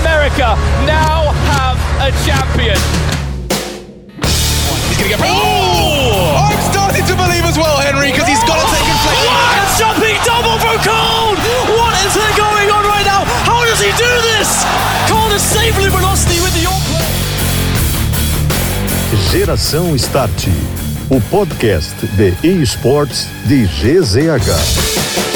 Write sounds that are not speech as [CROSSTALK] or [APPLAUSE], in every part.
America now have a champion. He's going to get. Oh! I'm starting to believe as well, Henry, because he's got to take inflation. What a jumping double from Cole! What is going on right now? How does he do this? Cole is safely velocity with the York Geração Start, o podcast de esportes de GZH.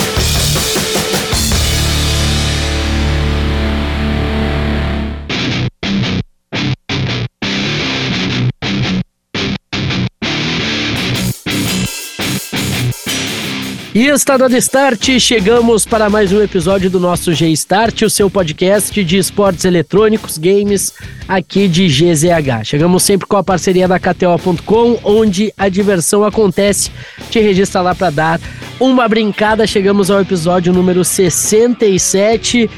E está dando start, chegamos para mais um episódio do nosso G-Start, o seu podcast de esportes eletrônicos, games, aqui de GZH. Chegamos sempre com a parceria da KTO.com, onde a diversão acontece. Te registra lá para dar uma brincada. Chegamos ao episódio número 67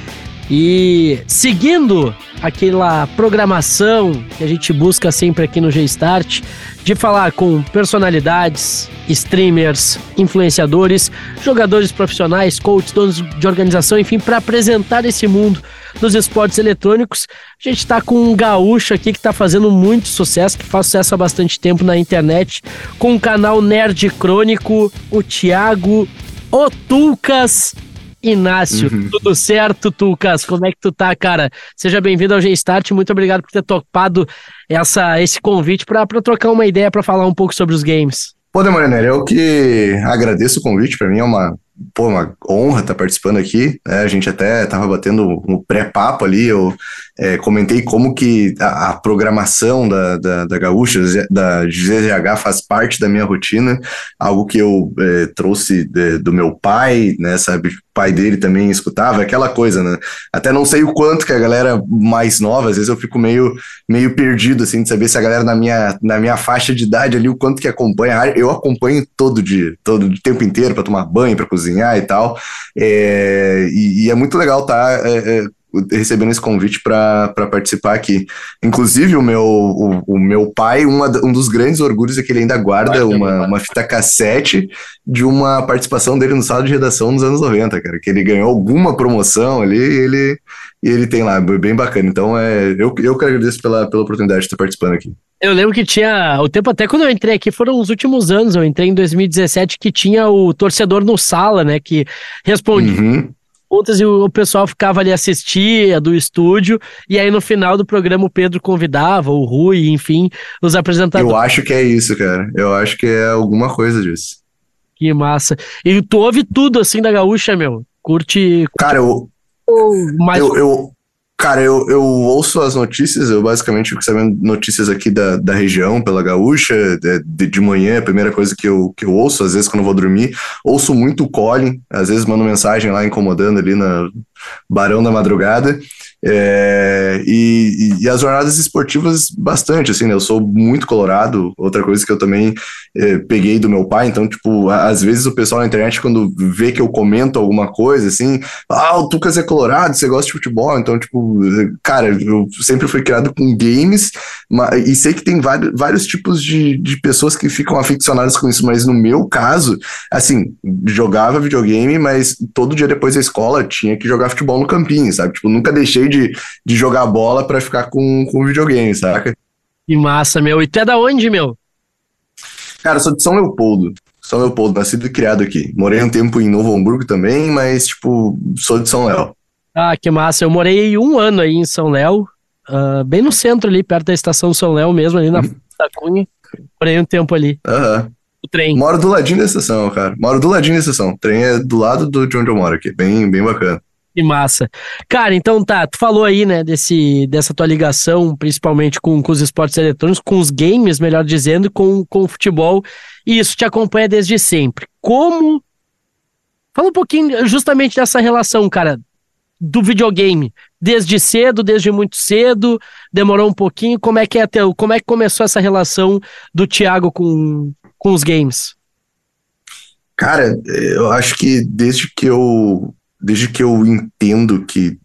e seguindo aquela programação que a gente busca sempre aqui no G-Start, de falar com personalidades, streamers, influenciadores, jogadores profissionais, coaches, donos de organização, enfim, para apresentar esse mundo dos esportes eletrônicos. A gente está com um gaúcho aqui que está fazendo muito sucesso, que faz sucesso há bastante tempo na internet, com o canal Nerd Crônico, o Thiago Otulcas Inácio, uhum. tudo certo, Tucas? Como é que tu tá, cara? Seja bem-vindo ao G-Start, muito obrigado por ter topado essa, esse convite para trocar uma ideia, para falar um pouco sobre os games. Pô, Demoraner, eu que agradeço o convite, para mim é uma, pô, uma honra estar tá participando aqui, né? a gente até tava batendo um pré-papo ali, eu é, comentei como que a, a programação da, da, da Gaúcha, da GZH faz parte da minha rotina, algo que eu é, trouxe de, do meu pai, né, sabe, pai dele também escutava, aquela coisa, né, até não sei o quanto que a galera mais nova, às vezes eu fico meio, meio perdido, assim, de saber se a galera na minha, na minha faixa de idade ali, o quanto que acompanha, eu acompanho todo dia, todo o tempo inteiro para tomar banho, para cozinhar e tal, é, e, e, é muito legal estar tá, é, é recebendo esse convite para participar aqui. Inclusive, o meu, o, o meu pai, uma, um dos grandes orgulhos é que ele ainda guarda uma, uma fita cassete de uma participação dele no sala de redação nos anos 90, cara, que ele ganhou alguma promoção ali e ele, e ele tem lá, bem bacana. Então, é, eu, eu que agradeço pela, pela oportunidade de estar participando aqui. Eu lembro que tinha, o tempo até quando eu entrei aqui, foram os últimos anos, eu entrei em 2017, que tinha o torcedor no sala, né, que respondia... Uhum perguntas e o, pessoal ficava ali assistir do estúdio, e aí no final do programa o Pedro convidava, o Rui, enfim, os apresentadores. Eu acho que é isso, cara. Eu acho que é alguma coisa disso. Que massa. E tu ouve tudo assim da gaúcha, meu? Curte. curte... Cara, eu. Mais... Eu, eu, Cara, eu, eu ouço as notícias, eu basicamente fico sabendo notícias aqui da, da região, pela gaúcha, de, de manhã, é a primeira coisa que eu, que eu ouço, às vezes quando eu vou dormir. Ouço muito o Colin, às vezes mando mensagem lá incomodando ali na Barão da Madrugada. É, e, e, as jornadas esportivas, bastante, assim, né? Eu sou muito colorado, outra coisa que eu também é, peguei do meu pai, então, tipo, às vezes o pessoal na internet, quando vê que eu comento alguma coisa, assim, ah, o Tucas é colorado, você gosta de futebol, então, tipo, cara, eu sempre fui criado com games, e sei que tem vários, vários tipos de, de pessoas que ficam aficionadas com isso, mas no meu caso, assim, jogava videogame, mas todo dia depois da escola tinha que jogar futebol no campinho, sabe? Tipo, nunca deixei de, de jogar bola para ficar com, com videogame, saca? Que massa, meu. E tu é da onde, meu? Cara, eu sou de São Leopoldo. São Leopoldo, nascido e criado aqui. Morei um tempo em Novo Hamburgo também, mas, tipo, sou de São Léo. Ah, que massa. Eu morei um ano aí em São Léo, uh, bem no centro ali, perto da estação São Léo mesmo, ali na uhum. da Cunha. Morei um tempo ali. Aham. Uhum. O trem. Moro do ladinho da estação, cara. Moro do ladinho da estação. O trem é do lado do, de onde eu moro aqui. Bem, bem bacana. Que massa. Cara, então tá, tu falou aí, né, desse, dessa tua ligação, principalmente com, com os esportes eletrônicos, com os games, melhor dizendo, com, com o futebol, e isso te acompanha desde sempre. Como. Fala um pouquinho justamente dessa relação, cara, do videogame. Desde cedo, desde muito cedo, demorou um pouquinho. Como é que é teu, como é que começou essa relação do Thiago com, com os games? Cara, eu acho que desde que eu desde que eu entendo que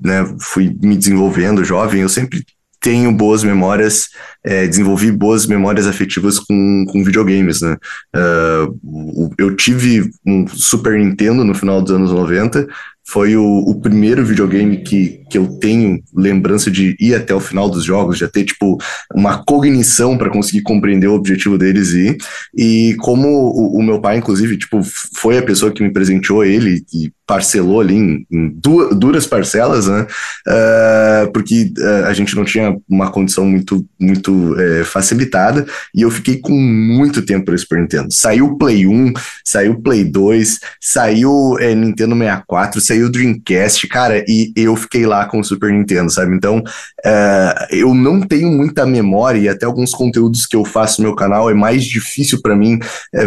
né, fui me desenvolvendo jovem, eu sempre tenho boas memórias, é, desenvolvi boas memórias afetivas com, com videogames, né? Uh, eu tive um Super Nintendo no final dos anos 90, foi o, o, primeiro videogame que, que eu tenho lembrança de ir até o final dos jogos, já ter, tipo, uma cognição para conseguir compreender o objetivo deles e, e como o, o, meu pai, inclusive, tipo, foi a pessoa que me presenteou ele e parcelou ali em, em duras parcelas, né? Uh, porque uh, a gente não tinha uma condição muito, muito uh, facilitada e eu fiquei com muito tempo para Super Nintendo. Saiu Play 1, saiu Play 2, saiu é, Nintendo 64, saiu o Dreamcast, cara, e eu fiquei lá com o Super Nintendo, sabe? Então, uh, eu não tenho muita memória e até alguns conteúdos que eu faço no meu canal é mais difícil para mim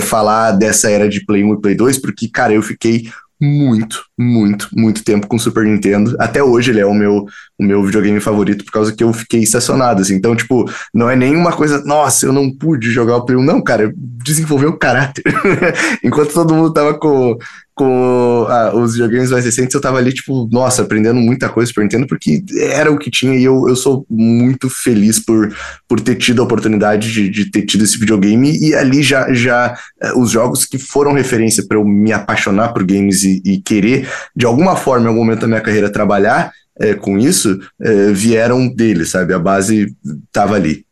falar dessa era de Play 1 e Play 2, porque, cara, eu fiquei muito, muito, muito tempo com Super Nintendo. Até hoje ele é o meu, o meu videogame favorito por causa que eu fiquei estacionado, assim. Então, tipo, não é nenhuma coisa, nossa, eu não pude jogar o Play 1. Não, cara, desenvolveu o caráter. [LAUGHS] Enquanto todo mundo tava com, com ah, os videogames mais recentes, eu tava ali, tipo, nossa, aprendendo muita coisa Super Nintendo, porque era o que tinha e eu, eu sou muito feliz por, por ter tido a oportunidade de, de ter tido esse videogame e ali já, já eh, os jogos que foram referência para eu me apaixonar por games e, e, querer, de alguma forma, em algum momento da minha carreira, trabalhar é, com isso, é, vieram dele, sabe? A base tava ali.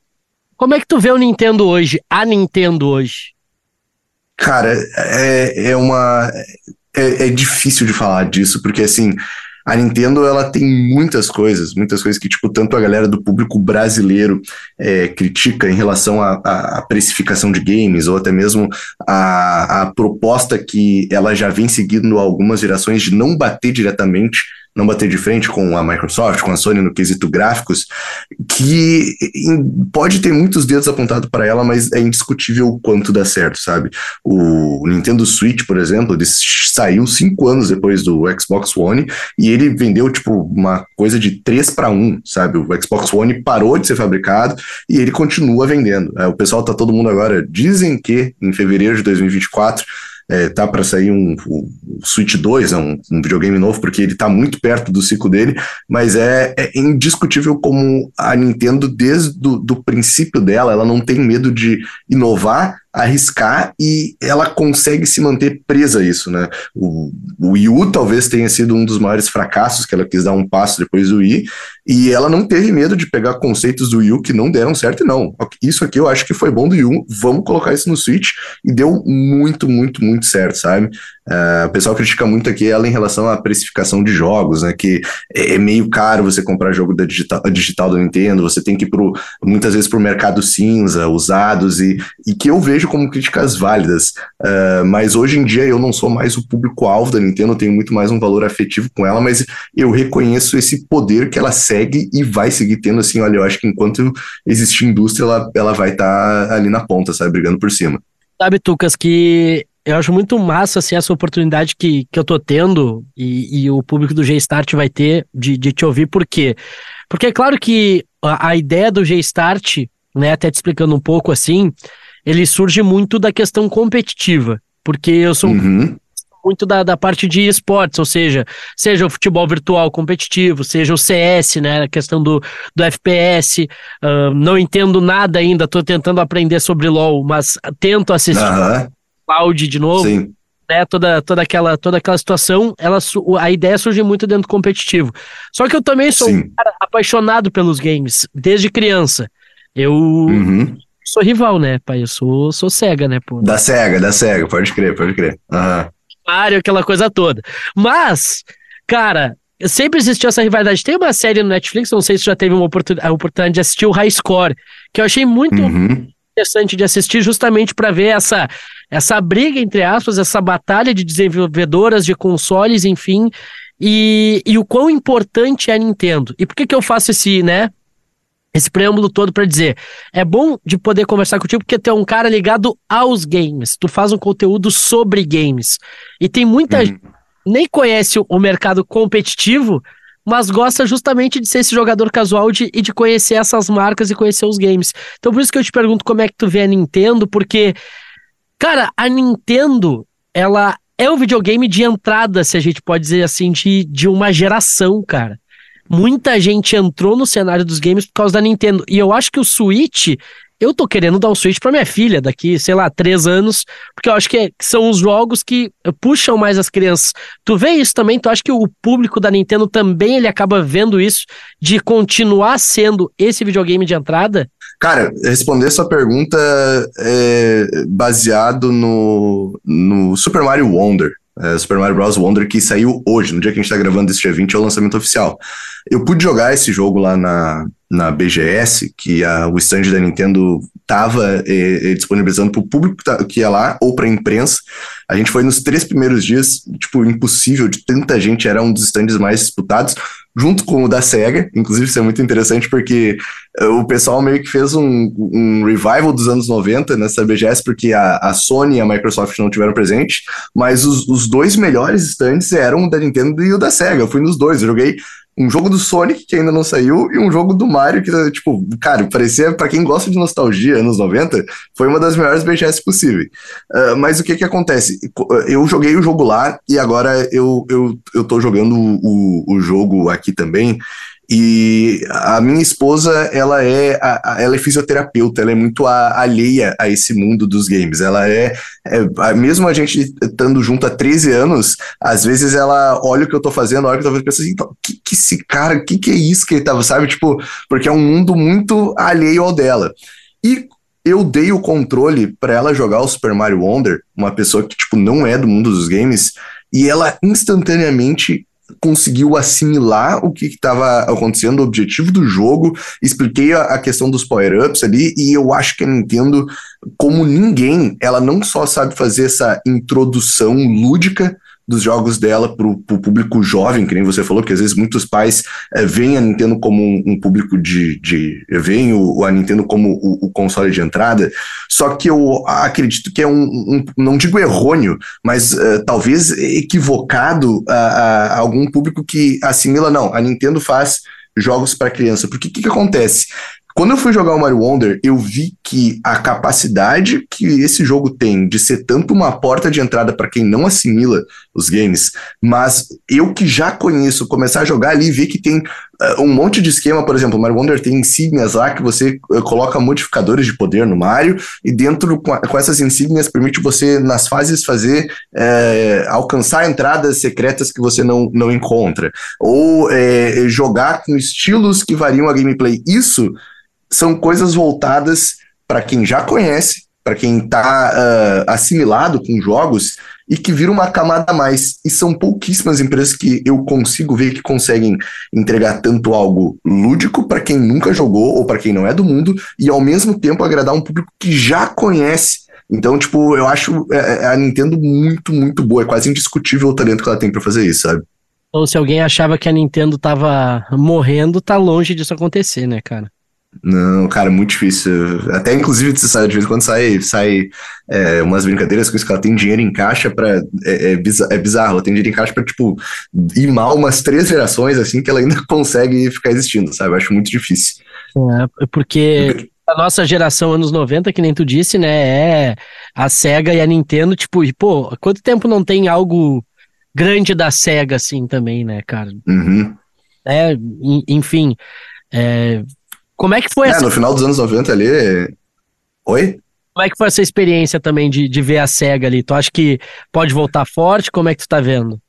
Como é que tu vê o Nintendo hoje, a Nintendo hoje? Cara, é, é uma. É, é difícil de falar disso, porque assim, a Nintendo ela tem muitas coisas, muitas coisas que, tipo, tanto a galera do público brasileiro é, critica em relação à precificação de games, ou até mesmo a, a proposta que ela já vem seguindo algumas gerações de não bater diretamente não bater de frente com a Microsoft, com a Sony no quesito gráficos, que pode ter muitos dedos apontados para ela, mas é indiscutível o quanto dá certo, sabe? O Nintendo Switch, por exemplo, ele saiu cinco anos depois do Xbox One e ele vendeu, tipo, uma coisa de 3 para 1, sabe? O Xbox One parou de ser fabricado e ele continua vendendo. É, o pessoal tá todo mundo agora, dizem que em fevereiro de 2024 é, tá para sair um, um, Switch 2, é um, um, videogame novo, porque ele está muito perto do ciclo dele, mas é, é indiscutível como a Nintendo, desde o do princípio dela, ela não tem medo de inovar arriscar e ela consegue se manter presa a isso, né? O, o Wii U talvez tenha sido um dos maiores fracassos que ela quis dar um passo depois do Wii e ela não teve medo de pegar conceitos do Wii U que não deram certo não. Isso aqui eu acho que foi bom do Wii U, vamos colocar isso no Switch e deu muito, muito, muito certo, sabe? Uh, o pessoal critica muito aqui ela em relação à precificação de jogos, né? Que é, é meio caro você comprar jogo da digital, digital da Nintendo, você tem que ir pro, muitas vezes para o mercado cinza, usados, e, e que eu vejo como críticas válidas. Uh, mas hoje em dia eu não sou mais o público-alvo da Nintendo, eu tenho muito mais um valor afetivo com ela, mas eu reconheço esse poder que ela segue e vai seguir tendo, assim, olha, eu acho que enquanto existir indústria, ela, ela vai estar tá ali na ponta, sabe, brigando por cima. Sabe, Tucas, que eu acho muito massa assim, essa oportunidade que, que eu tô tendo e, e o público do G-Start vai ter de, de te ouvir, por quê? Porque é claro que a, a ideia do G-Start, né, até te explicando um pouco assim, ele surge muito da questão competitiva, porque eu sou uhum. muito da, da parte de esportes, ou seja, seja o futebol virtual competitivo, seja o CS, né, a questão do, do FPS, uh, não entendo nada ainda, tô tentando aprender sobre LoL, mas tento assistir. Uhum Cloud de novo. Sim. Né, toda, toda, aquela, toda aquela situação, ela, a ideia surge muito dentro do competitivo. Só que eu também sou um cara apaixonado pelos games, desde criança. Eu uhum. sou rival, né, pai? Eu sou, sou cega, né? Pô. Da cega, da cega, pode crer, pode crer. Uhum. Mario, aquela coisa toda. Mas, cara, sempre existiu essa rivalidade. Tem uma série no Netflix, não sei se já teve uma oportunidade, a oportunidade de assistir o High Score, que eu achei muito uhum. Interessante de assistir, justamente para ver essa essa briga, entre aspas, essa batalha de desenvolvedoras de consoles, enfim, e, e o quão importante é a Nintendo. E por que, que eu faço esse, né? Esse preâmbulo todo para dizer, é bom de poder conversar contigo porque tu é um cara ligado aos games, tu faz um conteúdo sobre games. E tem muita uhum. gente nem conhece o mercado competitivo, mas gosta justamente de ser esse jogador casual de, e de conhecer essas marcas e conhecer os games. Então por isso que eu te pergunto como é que tu vê a Nintendo, porque Cara, a Nintendo, ela é o videogame de entrada, se a gente pode dizer assim, de, de uma geração, cara. Muita gente entrou no cenário dos games por causa da Nintendo. E eu acho que o Switch, eu tô querendo dar um Switch pra minha filha daqui, sei lá, três anos, porque eu acho que, é, que são os jogos que puxam mais as crianças. Tu vê isso também? Tu acha que o público da Nintendo também ele acaba vendo isso, de continuar sendo esse videogame de entrada? Cara, responder essa pergunta é baseado no, no Super Mario Wonder. É, Super Mario Bros. Wonder, que saiu hoje, no dia que a gente tá gravando esse dia 20, é o lançamento oficial. Eu pude jogar esse jogo lá na, na BGS, que a, o stand da Nintendo estava eh, disponibilizando para o público que ia lá ou para a imprensa. A gente foi nos três primeiros dias, tipo, impossível de tanta gente, era um dos stands mais disputados, junto com o da SEGA. Inclusive, isso é muito interessante porque uh, o pessoal meio que fez um, um, revival dos anos 90 nessa BGS, porque a, a Sony e a Microsoft não tiveram presente, mas os, os dois melhores stands eram o da Nintendo e o da SEGA. Eu fui nos dois, eu joguei um jogo do Sonic que ainda não saiu e um jogo do Mario que, tipo, cara, parecia, para quem gosta de nostalgia, anos 90, foi uma das melhores BGS possíveis. Uh, mas o que que acontece? Eu joguei o jogo lá e agora eu, eu, eu tô jogando o, o jogo aqui também. E a minha esposa, ela é, ela é fisioterapeuta, ela é muito alheia a esse mundo dos games. Ela é, é, mesmo a gente estando junto há 13 anos, às vezes ela olha o que eu tô fazendo, olha o que eu tô fazendo, pensa assim, então, que, que esse cara, que que é isso que ele tava, sabe? Tipo, porque é um mundo muito alheio ao dela. E eu dei o controle para ela jogar o Super Mario Wonder, uma pessoa que, tipo, não é do mundo dos games, e ela instantaneamente conseguiu assimilar o que estava acontecendo, o objetivo do jogo, expliquei a, a questão dos power-ups ali, e eu acho que a Nintendo, como ninguém, ela não só sabe fazer essa introdução lúdica, dos jogos dela para o público jovem, que nem você falou, que às vezes muitos pais é, veem a Nintendo como um, um público de. de veem o, a Nintendo como o, o, console de entrada. Só que eu acredito que é um, um não digo errôneo, mas uh, talvez equivocado a, a, algum público que assimila, não, a Nintendo faz jogos para criança. Porque o que, que acontece? Quando eu fui jogar o Mario Wonder, eu vi que a capacidade que esse jogo tem de ser tanto uma porta de entrada para quem não assimila os games, mas eu que já conheço, começar a jogar ali e ver que tem uh, um monte de esquema, por exemplo, o Mario Wonder tem insígnias lá que você uh, coloca modificadores de poder no Mario, e dentro com, a, com essas insígnias permite você, nas fases, fazer uh, alcançar entradas secretas que você não, não encontra, ou jogar com estilos que variam a gameplay. Isso são coisas voltadas para quem já conhece, para quem está uh, assimilado com jogos e que vira uma camada a mais. E são pouquíssimas empresas que eu consigo ver que conseguem entregar tanto algo lúdico para quem nunca jogou ou para quem não é do mundo e ao mesmo tempo agradar um público que já conhece. Então, tipo, eu acho é, é, a Nintendo muito, muito boa. É quase indiscutível o talento que ela tem para fazer isso, sabe? Ou se alguém achava que a Nintendo tava morrendo, tá longe disso acontecer, né, cara? Não, cara, muito difícil. Até inclusive, de vez em quando sai, sai é, umas brincadeiras com isso que ela tem dinheiro em caixa para é, é, bizarro, é bizarro, ela tem dinheiro em caixa para tipo, ir mal umas três gerações assim que ela ainda [LAUGHS] consegue ficar existindo, sabe? Eu acho muito difícil. É, porque a nossa geração anos 90, que nem tu disse, né? É a SEGA e a Nintendo, tipo, e, pô, quanto tempo não tem algo grande da SEGA assim também, né, cara? Uhum. É, enfim. É, como é que foi é, essa... no final dos anos 90 ali. Oi? Como é que foi essa experiência também de, de ver a SEGA ali? Tu acha que pode voltar forte? Como é que tu tá vendo?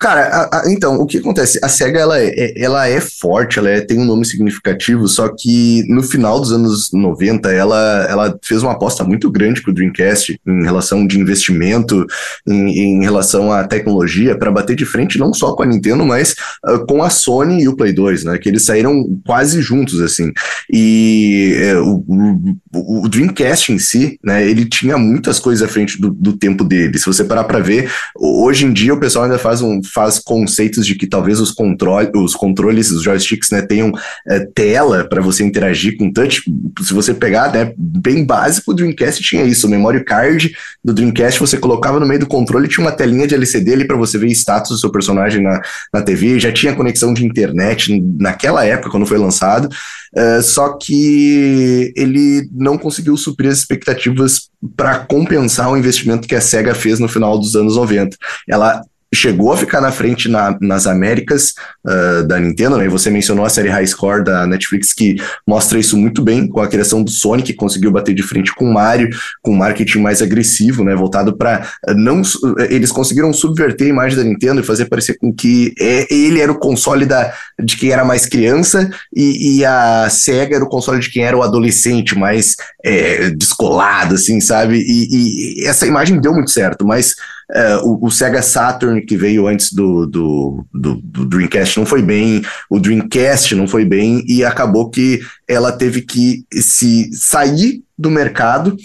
Cara, a, a, então, o que acontece? A SEGA, ela é, ela é forte, ela é, tem um nome significativo, só que no final dos anos 90, ela, ela fez uma aposta muito grande pro Dreamcast em relação de investimento, em, em relação à tecnologia, para bater de frente não só com a Nintendo, mas uh, com a Sony e o Play 2, né? Que eles saíram quase juntos, assim. E é, o, o, o, Dreamcast em si, né? Ele tinha muitas coisas à frente do, do tempo dele. Se você parar para ver, hoje em dia o pessoal ainda faz um faz conceitos de que talvez os, controle, os controles, os joysticks, né, tenham é, tela para você interagir com touch. Se você pegar, né, bem básico, o Dreamcast tinha isso. O memory card do Dreamcast você colocava no meio do controle tinha uma telinha de LCD ali para você ver status do seu personagem na, na TV. Já tinha conexão de internet naquela época, quando foi lançado. Uh, só que ele não conseguiu suprir as expectativas para compensar o investimento que a SEGA fez no final dos anos 90. Ela chegou a ficar na frente na, nas Américas uh, da Nintendo, né? E você mencionou a série High Score da Netflix que mostra isso muito bem com a criação do Sonic, que conseguiu bater de frente com o Mario, com marketing mais agressivo, né? Voltado para não eles conseguiram subverter a imagem da Nintendo e fazer parecer com que é, ele era o console da, de quem era mais criança e, e a Sega era o console de quem era o adolescente mais é, descolado, assim, sabe? E, e essa imagem deu muito certo, mas Uh, o, o, Sega Saturn, que veio antes do, do, do, do, Dreamcast, não foi bem, o Dreamcast não foi bem, e acabou que ela teve que se sair do mercado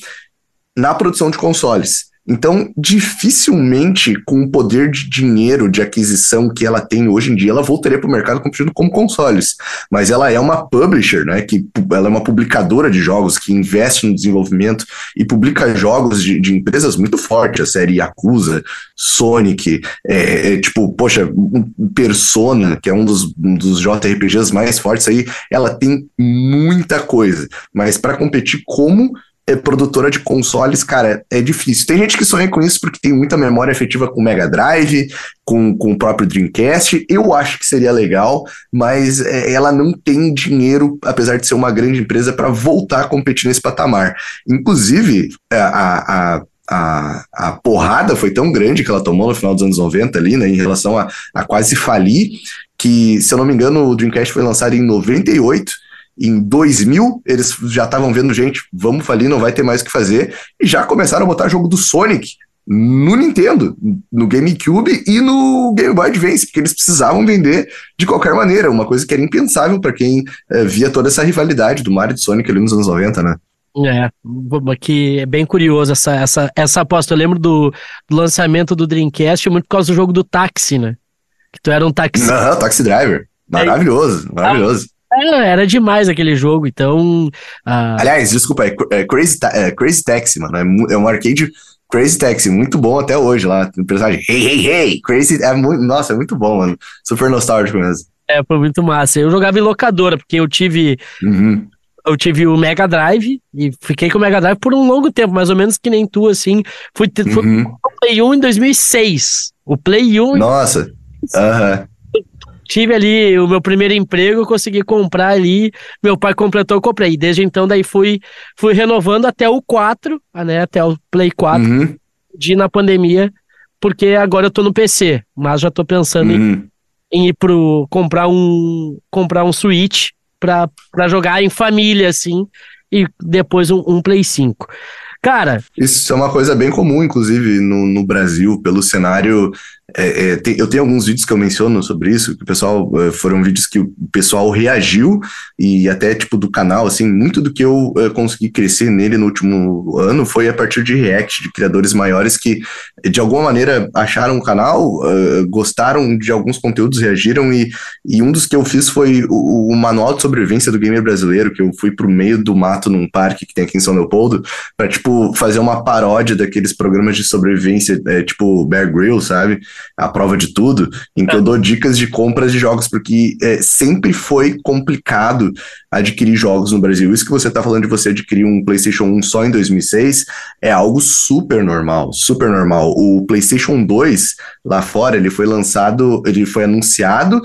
na produção de consoles. Então, dificilmente, com o poder de dinheiro de aquisição que ela tem hoje em dia, ela voltaria para o mercado competindo como consoles. Mas ela é uma publisher, né? Que ela é uma publicadora de jogos que investe no desenvolvimento e publica jogos de, de empresas muito fortes, a série Yakuza, Sonic, é, é, tipo, poxa, Persona, que é um dos, um dos JRPGs mais fortes aí, ela tem muita coisa. Mas para competir como é produtora de consoles, cara, é difícil. Tem gente que sonha com isso porque tem muita memória efetiva com o Mega Drive, com, com o próprio Dreamcast. Eu acho que seria legal, mas é, ela não tem dinheiro, apesar de ser uma grande empresa, para voltar a competir nesse patamar. Inclusive, é, a, a a, a porrada foi tão grande que ela tomou no final dos anos 90 ali, né, em relação a, a quase falir, que, se eu não me engano, o Dreamcast foi lançado em 98 em 2000, eles já estavam vendo, gente, vamos falir, não vai ter mais o que fazer, e já começaram a botar jogo do Sonic no Nintendo, no GameCube e no Game Boy Advance, porque eles precisavam vender de qualquer maneira, uma coisa que era impensável para quem é, via toda essa rivalidade do Mario e do Sonic ali nos anos 90, né? É, que é bem curioso essa, essa, essa aposta. Eu lembro do, do lançamento do Dreamcast muito por causa do jogo do táxi, né? Que tu era um táxi. Não, Taxi Driver. Maravilhoso, é. maravilhoso. É, era demais aquele jogo, então. Uh... Aliás, desculpa, é, é Crazy, é Crazy Taxi, mano. É, é um arcade Crazy Taxi, muito bom até hoje lá. O personagem, hey, hey, hey! Crazy, é muito, nossa, é muito bom, mano. Super nostálgico mesmo. É, foi muito massa. Eu jogava em locadora, porque eu tive. Uhum. Eu tive o Mega Drive e fiquei com o Mega Drive por um longo tempo, mais ou menos que nem tu, assim. Fui, fui uhum. o Play 1 em 2006. O Play 1. Nossa! Aham. Tive ali o meu primeiro emprego, consegui comprar ali, meu pai completou, eu comprei. Desde então, daí fui, fui renovando até o 4, né, até o Play 4, uhum. de na pandemia, porque agora eu tô no PC, mas já tô pensando uhum. em, em, ir pro, comprar um, comprar um Switch pra, pra jogar em família, assim, e depois um, um Play 5. Cara. Isso é uma coisa bem comum, inclusive, no, no Brasil, pelo cenário é, é, tem, eu tenho alguns vídeos que eu menciono sobre isso, que o pessoal é, foram vídeos que o pessoal reagiu e até tipo do canal, assim, muito do que eu é, consegui crescer nele no último ano foi a partir de react de criadores maiores que de alguma maneira acharam o canal, uh, gostaram de alguns conteúdos, reagiram e, e um dos que eu fiz foi o, o, manual de sobrevivência do gamer brasileiro, que eu fui pro meio do mato num parque que tem aqui em São Leopoldo, para tipo fazer uma paródia daqueles programas de sobrevivência, é, tipo Bear Grylls, sabe? A prova de tudo, em que eu dou dicas de compras de jogos, porque é, sempre foi complicado adquirir jogos no Brasil. Isso que você está falando de você adquirir um PlayStation 1 só em 2006 é algo super normal, super normal. O PlayStation 2 lá fora, ele foi lançado, ele foi anunciado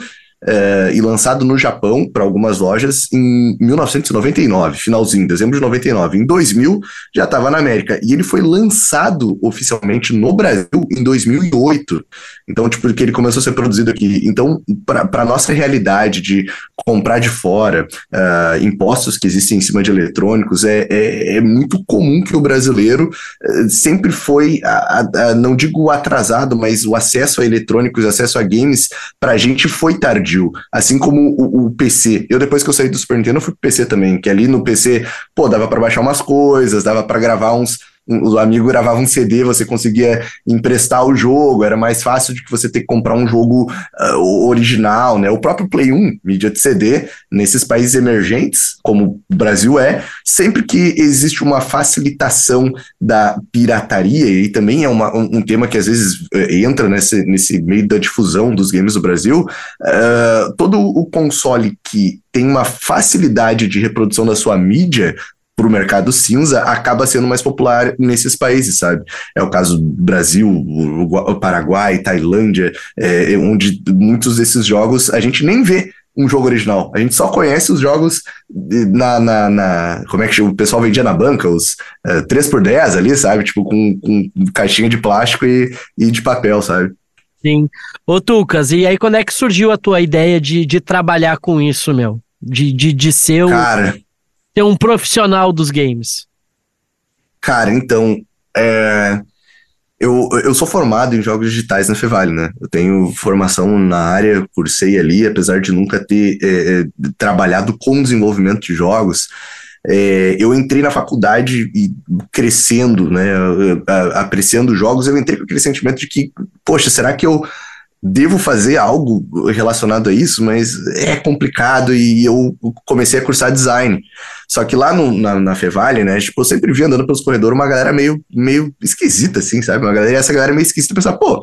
é, e lançado no Japão para algumas lojas em 1999, finalzinho, dezembro de 99. Em 2000 já estava na América e ele foi lançado oficialmente no Brasil em 2008. Então, tipo, que ele começou a ser produzido aqui. Então, para nossa realidade de comprar de fora, uh, impostos que existem em cima de eletrônicos, é, é, é muito comum que o brasileiro uh, sempre foi, a, a, não digo atrasado, mas o acesso a eletrônicos, acesso a games, para a gente foi tardio tardio, assim como o, o, PC. Eu depois que eu saí do Super Nintendo fui pro PC também, que ali no PC, pô, dava para baixar umas coisas, dava para gravar uns o amigo gravava um CD, você conseguia emprestar o jogo, era mais fácil de que você ter que comprar um jogo uh, original, né? O próprio Play 1, mídia de CD, nesses países emergentes, como o Brasil é, sempre que existe uma facilitação da pirataria, e também é uma, um, um, tema que às vezes uh, entra nesse, nesse meio da difusão dos games do Brasil, uh, todo o console que tem uma facilidade de reprodução da sua mídia para o mercado cinza acaba sendo mais popular nesses países, sabe? É o caso do Brasil, o Paraguai, Tailândia, é, onde muitos desses jogos a gente nem vê um jogo original. A gente só conhece os jogos na. na, na como é que o pessoal vendia na banca, os é, 3x10 ali, sabe? Tipo, com, com caixinha de plástico e, e de papel, sabe? Sim. Ô, Tucas, e aí quando é que surgiu a tua ideia de, de trabalhar com isso, meu? De, de, de ser, um, cara, ser um profissional dos games? Cara, então, é, eu, eu sou formado em jogos digitais na Fevale, né? Eu tenho formação na área, cursei ali, apesar de nunca ter é, é, trabalhado com desenvolvimento de jogos. É, eu entrei na faculdade e crescendo, né, apreciando jogos, eu entrei com aquele sentimento de que, poxa, será que eu devo fazer algo relacionado a isso, mas é complicado e eu comecei a cursar design. Só que lá no, na, na Fevale, né, tipo, eu sempre vi andando pelos corredores uma galera meio, meio esquisita, assim, sabe? Uma galera, essa galera meio esquisita, pensar, pô,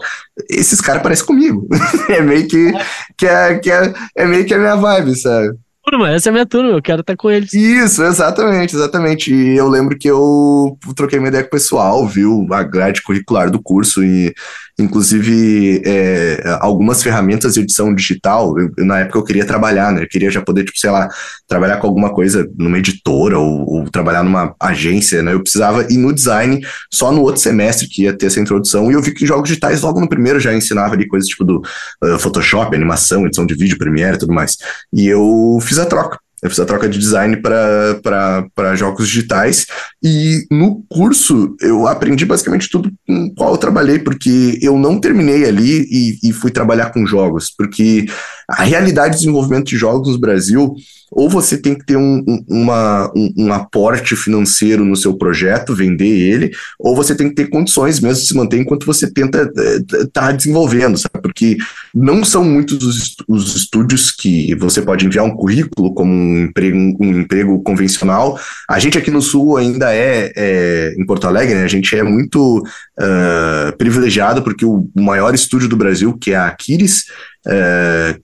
esses caras parecem comigo. [LAUGHS] é meio que, que, é, que é, é meio que a minha vibe, sabe? turma, essa é a minha turma, eu quero estar com eles. Isso, exatamente, exatamente. E eu lembro que eu troquei uma ideia com o pessoal, viu a grade curricular do curso e inclusive é, algumas ferramentas de edição digital, eu, na época eu queria trabalhar, né? Eu queria já poder, tipo, sei lá, trabalhar com alguma coisa numa editora ou, ou, trabalhar numa agência, né? Eu precisava ir no design só no outro semestre que ia ter essa introdução, e eu vi que jogos digitais logo no primeiro já ensinava ali coisas tipo do uh, Photoshop, animação, edição de vídeo, Premiere e tudo mais. E eu fiz a troca. Eu fiz a troca de design para jogos digitais e no curso eu aprendi basicamente tudo com qual eu trabalhei, porque eu não terminei ali e, e fui trabalhar com jogos, porque a realidade de desenvolvimento de jogos no Brasil ou você tem que ter um, um, uma, um, um, aporte financeiro no seu projeto, vender ele, ou você tem que ter condições mesmo de se manter enquanto você tenta estar uh, tá desenvolvendo, sabe? Porque não são muitos os, os estúdios que você pode enviar um currículo como um emprego, um emprego convencional. A gente aqui no Sul ainda é, é em Porto Alegre, né? A gente é muito uh, privilegiado porque o maior estúdio do Brasil, que é a Aquiles, é,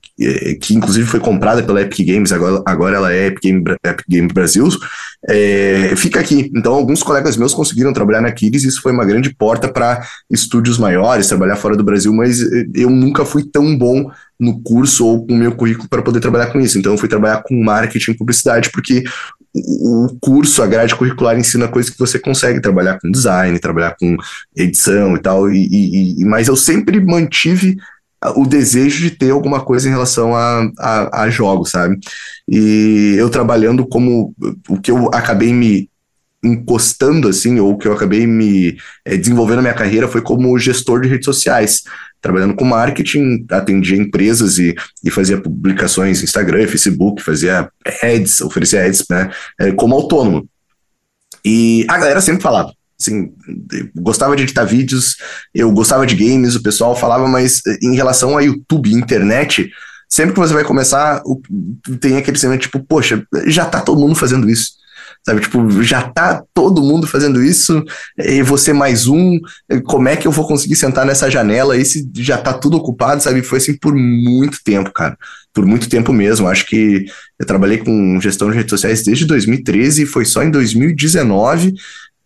que inclusive foi comprada pela Epic Games, agora, agora ela é Epic Game, Epic Game Brasil, é, fica aqui. Então, alguns colegas meus conseguiram trabalhar na Kiris, isso foi uma grande porta para estúdios maiores, trabalhar fora do Brasil, mas eu nunca fui tão bom no curso ou com o meu currículo para poder trabalhar com isso. Então, eu fui trabalhar com marketing e publicidade, porque o curso, a grade curricular ensina coisas que você consegue trabalhar com design, trabalhar com edição e tal, e, e, e mas eu sempre mantive o desejo de ter alguma coisa em relação a, a, a jogos, sabe? E eu trabalhando como o que eu acabei me encostando assim, ou que eu acabei me é, desenvolvendo a minha carreira foi como gestor de redes sociais. Trabalhando com marketing, atendia empresas e, e fazia publicações no Instagram, Facebook, fazia ads, oferecia ads, né, é, como autônomo. E a galera sempre falava, assim, gostava de editar vídeos, eu gostava de games, o pessoal falava, mas eh, em relação a YouTube internet, sempre que você vai começar, tem aquele sentimento tipo, poxa, já tá todo mundo fazendo isso. Sabe, tipo, já tá todo mundo fazendo isso, e você mais um, como é que eu vou conseguir sentar nessa janela aí se já tá tudo ocupado, sabe? Foi assim por muito tempo, cara. Por muito tempo mesmo. Acho que eu trabalhei com gestão de redes sociais desde 2013 e foi só em 2019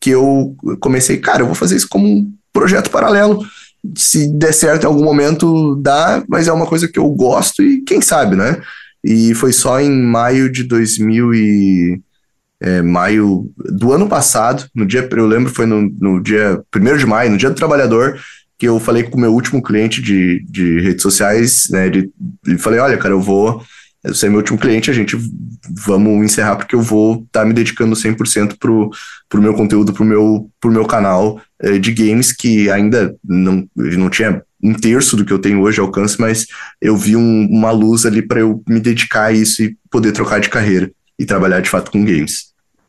que eu comecei, cara, eu vou fazer isso como um projeto paralelo. Se der certo em algum momento, dá, mas é uma coisa que eu gosto e quem sabe, né? E foi só em maio de 2000 e... É, maio do ano passado, no dia, eu lembro, foi no, no dia 1 de maio, no dia do trabalhador, que eu falei com o meu último cliente de, de redes sociais, né, de, e falei, olha, cara, eu vou você é meu último cliente, a gente vamos encerrar porque eu vou estar tá me dedicando 100% pro, pro meu conteúdo, pro meu, pro meu canal eh, de games, que ainda não, não tinha um terço do que eu tenho hoje alcance, mas eu vi um, uma luz ali para eu me dedicar a isso e poder trocar de carreira e trabalhar de fato com games.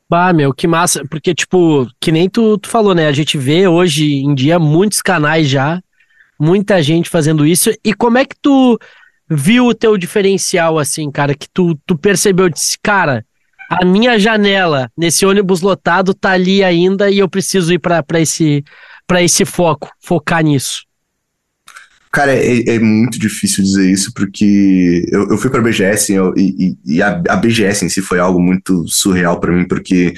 Bah, meu, que massa, porque, tipo, que nem tu, tu falou, né? A gente vê hoje em dia muitos canais já, muita gente fazendo isso, e como é que tu viu o teu diferencial, assim, cara, que tu, tu percebeu, disse, cara, a minha janela nesse ônibus lotado tá ali ainda e eu preciso ir para esse, pra esse foco, focar nisso? Cara, é, é, muito difícil dizer isso, porque eu, eu fui para a BGS eu, e, e a, a, BGS em si foi algo muito surreal para mim, porque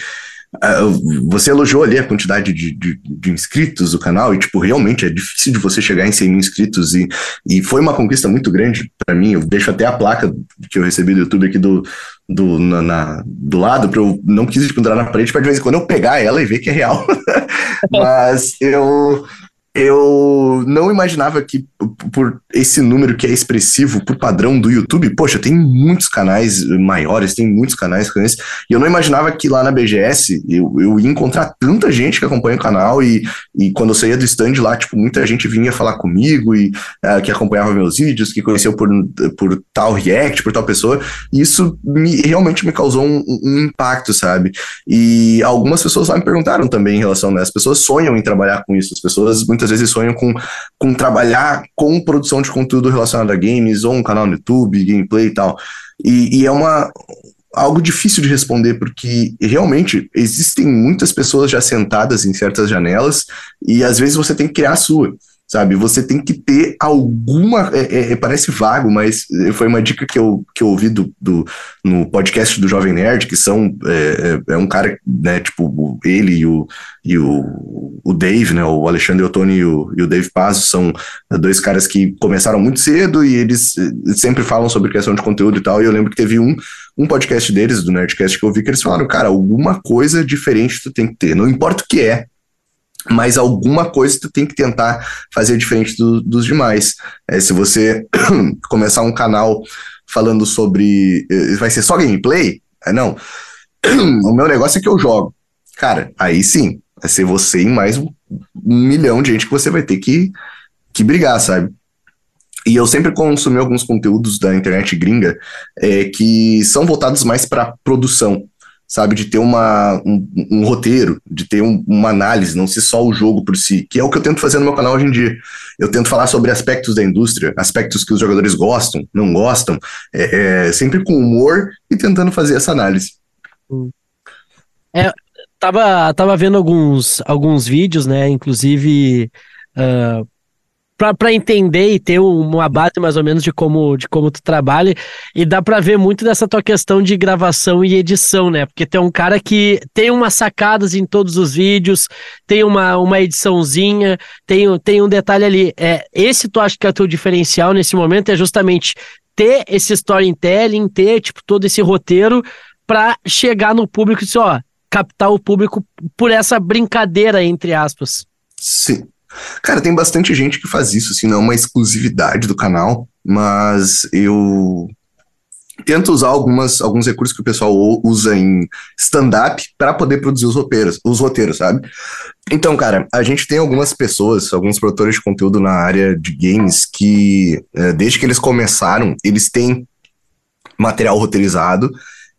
você elogiou ali a quantidade de, de, de, inscritos do canal, e, tipo, realmente é difícil de você chegar em 100 mil inscritos, e, e foi uma conquista muito grande para mim. Eu deixo até a placa que eu recebi do YouTube aqui do, do, na, na do lado, para eu não quis pendurar na parede, para de vez em quando eu pegar ela e ver que é real. [LAUGHS] Mas eu eu não imaginava que por esse número que é expressivo por padrão do YouTube, poxa, tem muitos canais maiores, tem muitos canais com esse, e eu não imaginava que lá na BGS eu, eu ia encontrar tanta gente que acompanha o canal e, e quando eu saía do stand lá, tipo, muita gente vinha falar comigo e uh, que acompanhava meus vídeos, que conheceu por, por tal react, por tal pessoa, e isso me, realmente me causou um, um impacto, sabe? E algumas pessoas lá me perguntaram também em relação a as pessoas sonham em trabalhar com isso, as pessoas muitas vezes sonham com, com trabalhar com produção de conteúdo relacionado a games, ou um canal no YouTube, gameplay e tal. E, e é uma, algo difícil de responder, porque realmente existem muitas pessoas já sentadas em certas janelas, e às vezes você tem que criar a sua sabe? Você tem que ter alguma. É, é, é, parece vago, mas foi uma dica que eu, que eu ouvi do, do, no podcast do Jovem Nerd, que são. É, é, é um cara, né? Tipo, ele e o, e o, o Dave, né? O Alexandre Ottoni e o, e o Dave Pazzo são dois caras que começaram muito cedo e eles sempre falam sobre questão de conteúdo e tal. E eu lembro que teve um, um podcast deles, do Nerdcast, que eu vi que eles falaram, cara, alguma coisa diferente tu tem que ter. Não importa o que é, mas alguma coisa tu tem que tentar fazer diferente do, dos demais. É, se você [CLEARS THROAT] começar um canal falando sobre. Eh, vai ser só gameplay? É, não. [CLEARS THROAT] o meu negócio é que eu jogo. Cara, aí sim, vai ser você e mais um, milhão de gente que você vai ter que, que brigar, sabe? E eu sempre consumi alguns conteúdos da internet gringa é, que são voltados mais para produção sabe, de ter uma, um, um roteiro, de ter um, uma análise, não ser só o jogo por si, que é o que eu tento fazer no meu canal hoje em dia. Eu tento falar sobre aspectos da indústria, aspectos que os jogadores gostam, não gostam, é, é sempre com humor e tentando fazer essa análise. É, tava, tava vendo alguns, alguns vídeos, né, inclusive uh, para entender e ter uma base mais ou menos de como, de como tu trabalha. E dá para ver muito dessa tua questão de gravação e edição, né? Porque tem um cara que tem umas sacadas em todos os vídeos, tem uma, uma ediçãozinha, tem, tem um detalhe ali. É, esse tu acha que é o teu diferencial nesse momento é justamente ter esse storytelling, ter tipo todo esse roteiro para chegar no público e dizer, ó, captar o público por essa brincadeira entre aspas. Sim, Cara, tem bastante gente que faz isso, assim, não é uma exclusividade do canal, mas eu tento usar algumas, alguns recursos que o pessoal usa em stand-up para poder produzir os roteiros, os roteiros, sabe? Então, cara, a gente tem algumas pessoas, alguns produtores de conteúdo na área de games que, é, desde que eles começaram, eles têm material roteirizado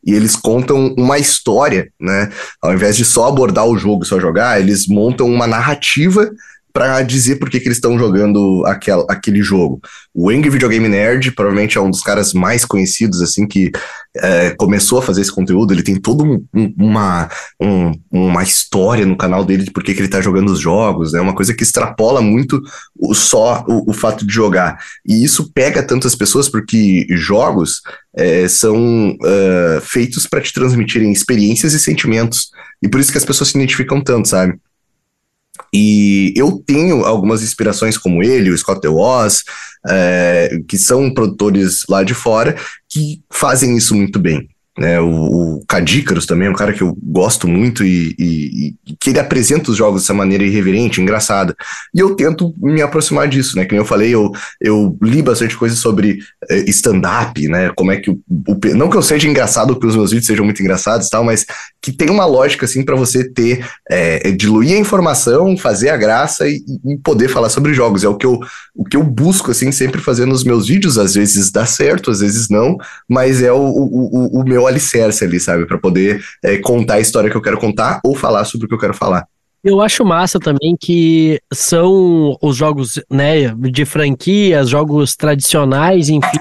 e eles contam uma história, né? Ao invés de só abordar o jogo, só jogar, eles montam uma narrativa para dizer por que, que eles estão jogando aquel, aquele jogo. O Eng Videogame Nerd provavelmente é um dos caras mais conhecidos, assim, que é, começou a fazer esse conteúdo. Ele tem toda um, uma, um, uma história no canal dele de por que, que ele está jogando os jogos, é né? uma coisa que extrapola muito o, só o, o, fato de jogar. E isso pega tantas pessoas porque jogos é, são uh, feitos para te transmitirem experiências e sentimentos. E por isso que as pessoas se identificam tanto, sabe? E eu tenho algumas inspirações como ele, o Scott DeWoz, é, que são produtores lá de fora, que fazem isso muito bem. Né, o, o Cadícaros também é um cara que eu gosto muito e, e, e, que ele apresenta os jogos dessa maneira irreverente, engraçada. E eu tento me aproximar disso, né? Como eu falei, eu, eu li bastante coisa sobre eh, stand-up, né? Como é que o, o, Não que eu seja engraçado, que os meus vídeos sejam muito engraçados e tal, mas que tem uma lógica, assim, para você ter, é, diluir a informação, fazer a graça e, e, poder falar sobre jogos. É o que, eu, o que eu busco, assim, sempre fazer nos meus vídeos. Às vezes dá certo, às vezes não, mas é o, o, o meu meu alicerce ali, sabe? para poder é, contar a história que eu quero contar ou falar sobre o que eu quero falar. Eu acho massa também que são os jogos, né, de franquias, jogos tradicionais, enfim,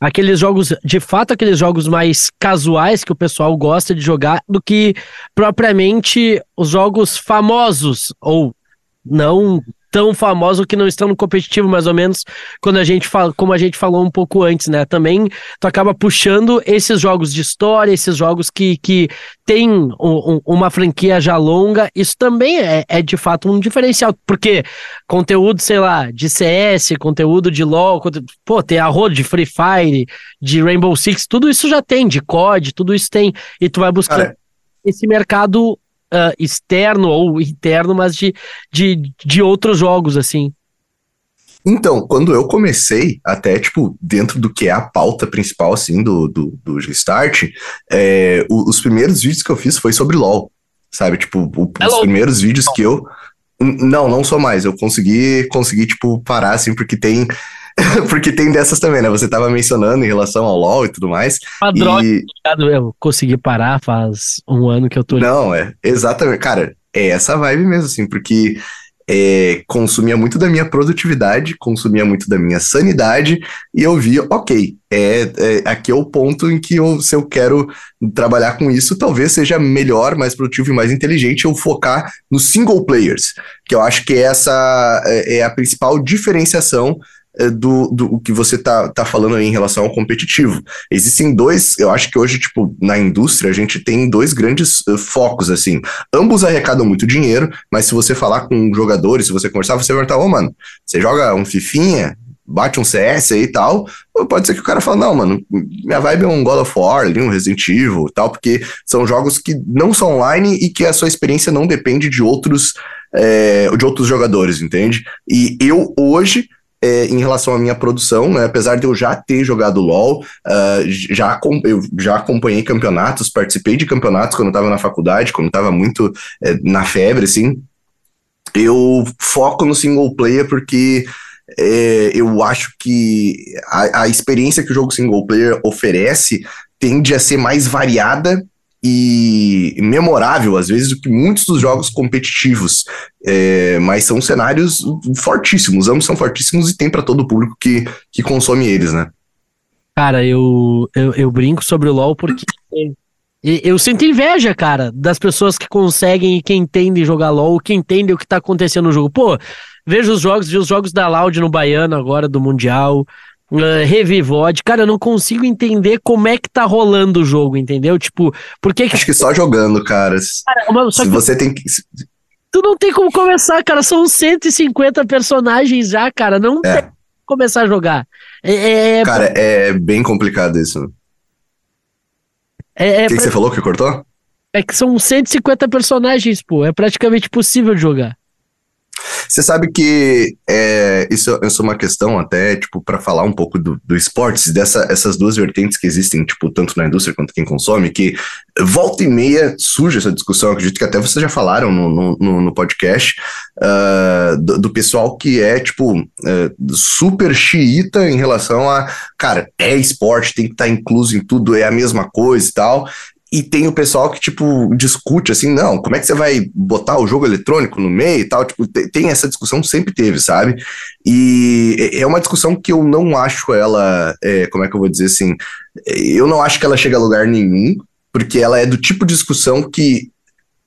aqueles jogos, de fato, aqueles jogos mais casuais que o pessoal gosta de jogar, do que propriamente os jogos famosos, ou não tão famosos, que não estão no competitivo, mais ou menos, quando a gente fala, como a gente falou um pouco antes, né? Também tu acaba puxando esses jogos de história, esses jogos que, que tem um, um, uma franquia já longa, isso também é, é de fato um diferencial, porque conteúdo, sei lá, de CS, conteúdo de LoL, conteúdo, pô, tem a roda de Free Fire, de Rainbow Six, tudo isso já tem, de COD, tudo isso tem, e tu vai buscar Cara, esse mercado uh, externo ou interno, mas de, de, de outros jogos, assim. Então, quando eu comecei, até, tipo, dentro do que é a pauta principal, assim, do, do, do G-Start, é, os primeiros vídeos que eu fiz foi sobre LoL, sabe? Tipo, o, os primeiros vídeos que eu... Não, não sou mais. Eu consegui, consegui, tipo, parar, assim, porque tem [LAUGHS] porque tem dessas também, né? Você tava mencionando em relação ao LoL e tudo mais. Uma e... droga, eu consegui parar faz um ano que eu tô. Não, é, exatamente. Cara, é essa vibe mesmo, assim, porque é, consumia muito da minha produtividade, consumia muito da minha sanidade, e eu via, ok, é, é, aqui é o ponto em que eu, se eu quero trabalhar com isso, talvez seja melhor, mais produtivo e mais inteligente eu focar nos single players, que eu acho que essa é, é a principal diferenciação é, do, do que você tá, tá falando aí em relação ao competitivo. Existem dois, eu acho que hoje, tipo, na indústria, a gente tem dois grandes uh, focos, assim. Ambos arrecadam muito dinheiro, mas se você falar com jogadores, se você conversar, você vai perguntar, ô, oh, mano, você joga um Fifinha? Bate um CS aí e tal, pode ser que o cara fale, não, mano, minha vibe é um God of War, um Resident Evil e tal, porque são jogos que não são online e que a sua experiência não depende de outros, é, de outros jogadores, entende? E eu, hoje, é, em relação à minha produção, né? Apesar de eu já ter jogado LOL, uh, já, eu já acompanhei campeonatos, participei de campeonatos quando estava na faculdade, quando estava muito é, na febre, assim. Eu foco no single player porque é, eu acho que a, a experiência que o jogo single player oferece tende a ser mais variada e memorável, às vezes, do que muitos dos jogos competitivos. É, mas são cenários fortíssimos, ambos são fortíssimos e tem para todo o público que, que consome eles, né? Cara, eu, eu, eu brinco sobre o LoL porque eu sinto inveja, cara, das pessoas que conseguem e que entendem jogar LoL, que entendem o que tá acontecendo no jogo. Pô, vejo os jogos, vi os jogos da Loud no Baiano agora, do Mundial. Uh, Revivod, cara, eu não consigo entender como é que tá rolando o jogo, entendeu? Tipo, por que, que... Acho que só jogando, cara. cara Se você tem que. Tu não tem como começar, cara. São 150 personagens já, cara. Não é. tem como começar a jogar. É, é... é cara, é bem complicado isso. É, é o que, pra... que você falou que cortou? É que são 150 personagens, pô. É praticamente possível de jogar. Você sabe que é, isso, isso é uma questão até, tipo, para falar um pouco do, do esportes, dessa, essas duas vertentes que existem, tipo, tanto na indústria quanto quem consome, que volta e meia surge essa discussão, acredito que até vocês já falaram no, no, no podcast, uh, do, do, pessoal que é, tipo, uh, super xiita em relação a, cara, é esporte, tem que estar tá incluso em tudo, é a mesma coisa e tal, e tem o pessoal que, tipo, discute assim, não, como é que você vai botar o jogo eletrônico no meio e tal? Tipo, tem essa discussão, sempre teve, sabe? E é uma discussão que eu não acho ela, é, como é que eu vou dizer assim, eu não acho que ela chega a lugar nenhum, porque ela é do tipo de discussão que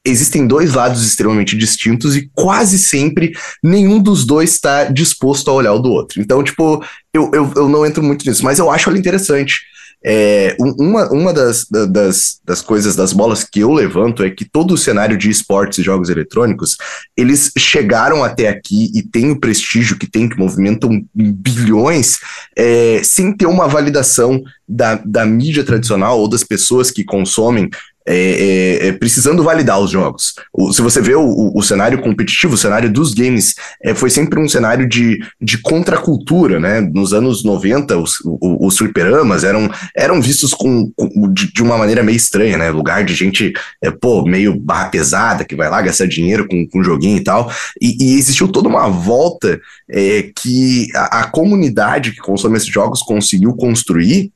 existem dois lados extremamente distintos e quase sempre nenhum dos dois está disposto a olhar o do outro. Então, tipo, eu, eu, eu não entro muito nisso, mas eu acho ela interessante. É, uma uma das, das, das coisas, das bolas que eu levanto é que todo o cenário de esportes e jogos eletrônicos, eles chegaram até aqui e têm o prestígio que tem, que movimentam bilhões, é, sem ter uma validação da, da mídia tradicional ou das pessoas que consomem é, é, é, precisando validar os jogos. O, se você vê o, o, cenário competitivo, o cenário dos games, é, foi sempre um cenário de, de contracultura, né? Nos anos 90, os, os fliperamas eram, eram vistos com, com de, de, uma maneira meio estranha, né? Lugar de gente, é, pô, meio barra pesada, que vai lá gastar dinheiro com, com joguinho e tal. E, e existiu toda uma volta que a, a comunidade que consome esses jogos conseguiu construir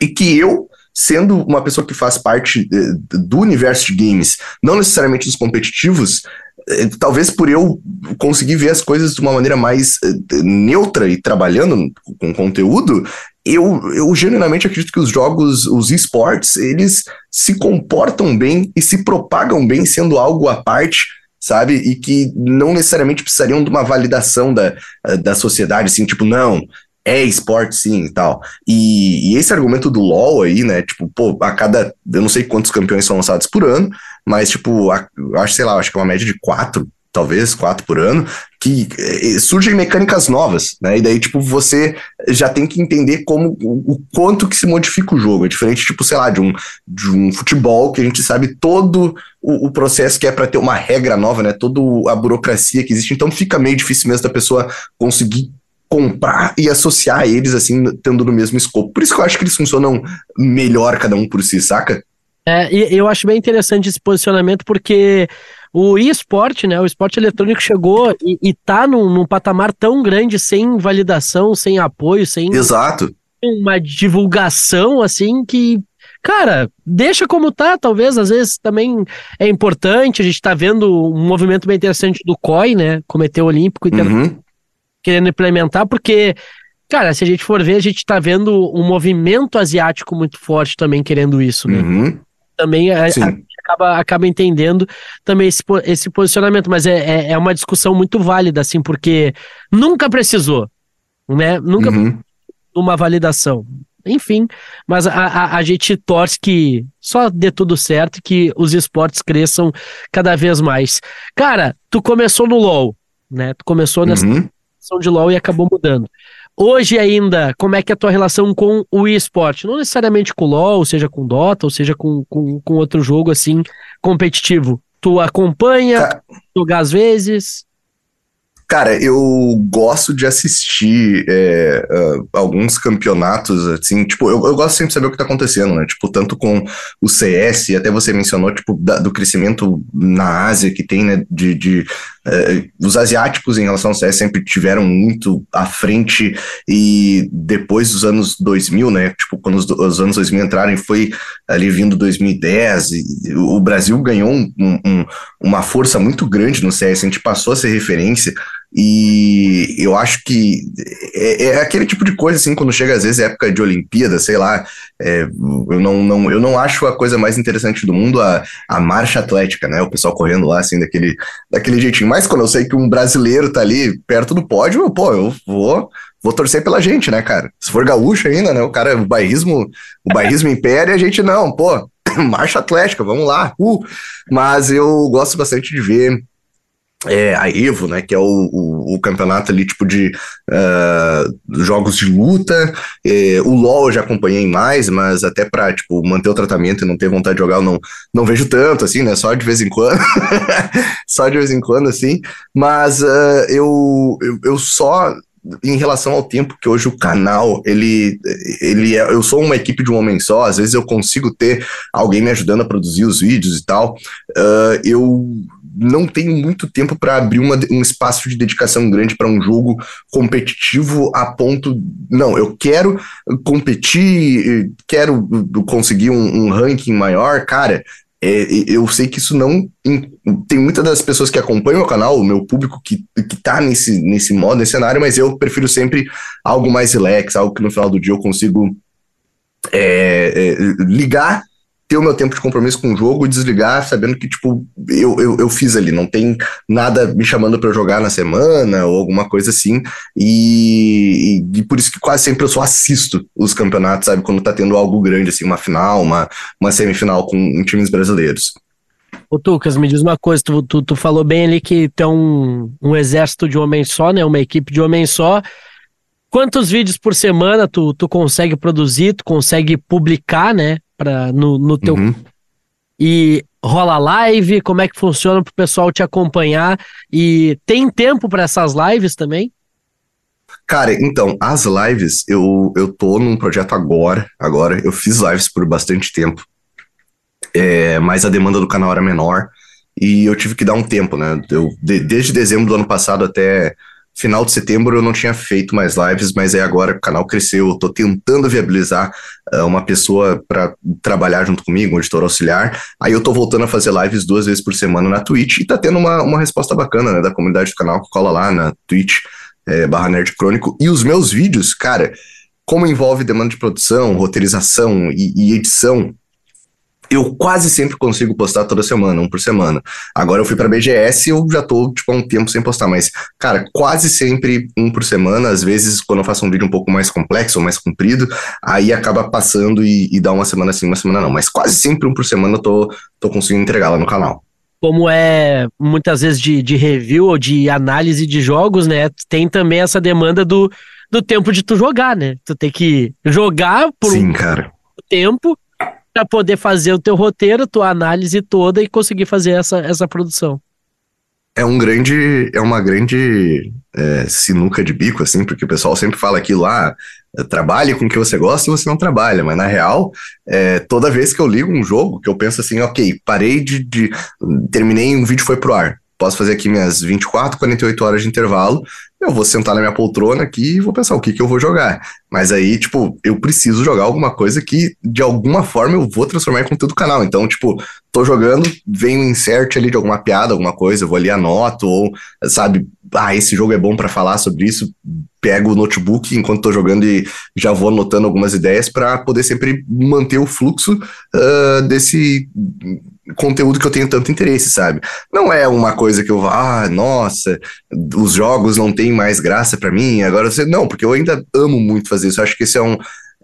e que eu sendo uma pessoa que faz parte eh, do universo de games, não necessariamente dos competitivos, eh, talvez por eu conseguir ver as coisas de uma maneira mais eh, neutra e trabalhando com conteúdo, eu, eu genuinamente acredito que os jogos, os esportes, eles se comportam bem e se propagam bem sendo algo à parte sabe? E que não necessariamente precisariam de uma validação da, da sociedade, assim, tipo, não, é esporte sim e tal. E, e, esse argumento do LoL aí, né, tipo, pô, a cada, eu não sei quantos campeões são lançados por ano, mas, tipo, a, acho, sei lá, acho que é uma média de quatro, talvez quatro por ano, que eh, surgem mecânicas novas, né, e daí, tipo, você já tem que entender como, o, o quanto que se modifica o jogo, é diferente, tipo, sei lá, de um, de um futebol que a gente sabe todo o, o processo que é para ter uma regra nova, né, toda a burocracia que existe, então fica meio difícil mesmo da pessoa conseguir comprar e associar eles, assim, tendo no mesmo escopo. Por isso que eu acho que eles funcionam melhor cada um por si, saca? É, e eu acho bem interessante esse posicionamento, porque o esporte, né, o esporte eletrônico chegou e, e tá num, num, patamar tão grande, sem validação, sem apoio, sem Exato. uma divulgação, assim, que, cara, deixa como tá, talvez, às vezes também é importante, a gente tá vendo um movimento bem interessante do COI, né, Comitê Olímpico Internacional, uhum querendo implementar, porque, cara, se a gente for ver, a gente tá vendo um movimento asiático muito forte também querendo isso, né? Uhum. Também a, a, acaba, acaba entendendo também esse, esse posicionamento, mas é, é, é, uma discussão muito válida, assim, porque nunca precisou, né? Nunca uhum. uma validação. Enfim, mas a, a, a, gente torce que só dê tudo certo e que os esportes cresçam cada vez mais. Cara, tu começou no LoL, né? Tu começou nessa uhum de LoL e acabou mudando. Hoje ainda, como é que é a tua relação com o esporte? Não necessariamente com o LoL, seja com Dota, ou seja com, com, com outro jogo assim competitivo. Tu acompanha, tá. jogar às vezes? Cara, eu gosto de assistir é, uh, alguns campeonatos, assim, tipo, eu, eu, gosto sempre de saber o que tá acontecendo, né? Tipo, tanto com o CS, até você mencionou, tipo, da, do crescimento na Ásia que tem, né? De, de os asiáticos em relação ao CS sempre tiveram muito à frente e depois dos anos 2000, né? Tipo, quando os, os anos 2000 entraram, foi ali vindo 2010, e o Brasil ganhou um, um, uma força muito grande no CS, a gente passou a ser referência. E eu acho que é, é, aquele tipo de coisa, assim, quando chega às vezes época de Olimpíada, sei lá, é, eu, não, não, eu não acho a coisa mais interessante do mundo a, a marcha atlética, né? O pessoal correndo lá, assim, daquele, daquele jeitinho. Mas quando eu sei que um brasileiro tá ali perto do pódio, eu, pô, eu vou, vou torcer pela gente, né, cara? Se for gaúcho ainda, né? O cara, o bairrismo, o bairrismo império, a gente não, pô, [CLEARS THROAT] marcha atlética, vamos lá. Uh. Mas eu gosto bastante de ver é, a Evo, né, que é o, o, o campeonato ali, tipo, de uh, jogos de luta, é, o LoL eu já acompanhei mais, mas até pra, tipo, manter o tratamento e não ter vontade de jogar, eu não, não vejo tanto, assim, né, só de vez em quando, [LAUGHS] só de vez em quando, assim, mas uh, eu, eu, eu só em relação ao tempo que hoje o canal, ele, ele é, eu sou uma equipe de um homem só, às vezes eu consigo ter alguém me ajudando a produzir os vídeos e tal, uh, eu não tenho muito tempo para abrir uma, um espaço de dedicação grande para um jogo competitivo a ponto. Não, eu quero competir, quero conseguir um, um ranking maior, cara. É, eu sei que isso não. Tem muitas das pessoas que acompanham o canal, o meu público, que, que tá nesse, nesse modo, nesse cenário, mas eu prefiro sempre algo mais relax, algo que no final do dia eu consigo é, é, ligar ter o meu tempo de compromisso com o jogo e desligar sabendo que, tipo, eu, eu, eu fiz ali, não tem nada me chamando para jogar na semana ou alguma coisa assim. E, e, e, por isso que quase sempre eu só assisto os campeonatos, sabe? Quando tá tendo algo grande, assim, uma final, uma, uma semifinal com times brasileiros. Ô, Tucas, me diz uma coisa, tu, tu, tu falou bem ali que tem um, um exército de homem só, né? Uma equipe de homem só. Quantos vídeos por semana tu, tu consegue produzir, tu consegue publicar, né? Pra, no, no teu. Uhum. E rola live? Como é que funciona para o pessoal te acompanhar? E tem tempo para essas lives também? Cara, então, as lives, eu, eu tô num projeto agora, agora, eu fiz lives por bastante tempo, é, mas a demanda do canal era menor, e eu tive que dar um tempo, né, eu, de, desde dezembro do ano passado até final de setembro eu não tinha feito mais lives, mas é agora o canal cresceu, eu tô tentando viabilizar uh, uma pessoa para trabalhar junto comigo, um editor auxiliar. Aí eu tô voltando a fazer lives duas vezes por semana na Twitch e tá tendo uma, uma resposta bacana, né, da comunidade do canal que cola lá na Twitch, é, barra Nerd Crônico. E os meus vídeos, cara, como envolve demanda de produção, roteirização e, e edição, eu quase sempre consigo postar toda semana, um por semana. Agora eu fui pra BGS e eu já tô, tipo, há um tempo sem postar, mas, cara, quase sempre um por semana. Às vezes, quando eu faço um vídeo um pouco mais complexo ou mais comprido, aí acaba passando e, e dá uma semana sim, uma semana não. Mas quase sempre um por semana eu tô, tô conseguindo entregar lá no canal. Como é muitas vezes de, de review ou de análise de jogos, né? Tem também essa demanda do, do tempo de tu jogar, né? Tu tem que jogar por Sim, um cara. tempo para poder fazer o teu roteiro, tua análise toda e conseguir fazer essa, essa produção. É um grande, é uma grande é, sinuca de bico, assim, porque o pessoal sempre fala aquilo lá, ah, trabalhe com o que você gosta e você não trabalha, mas na real, é, toda vez que eu ligo um jogo, que eu penso assim, ok, parei de, de terminei, um vídeo foi pro ar, posso fazer aqui minhas 24, 48 horas de intervalo, eu vou sentar na minha poltrona aqui e vou pensar o que, que eu vou jogar. Mas aí, tipo, eu preciso jogar alguma coisa que, de alguma forma, eu vou transformar em conteúdo do canal. Então, tipo, tô jogando, vem um insert ali de alguma piada, alguma coisa, eu vou ali, anoto, ou, sabe, ah, esse jogo é bom para falar sobre isso, pego o notebook enquanto tô jogando e já vou anotando algumas ideias para poder sempre manter o fluxo uh, desse conteúdo que eu tenho tanto interesse, sabe? Não é uma coisa que eu vá, ah, nossa, os jogos não têm mais graça para mim, agora você. Não, porque eu ainda amo muito fazer isso. Eu acho que esse é um.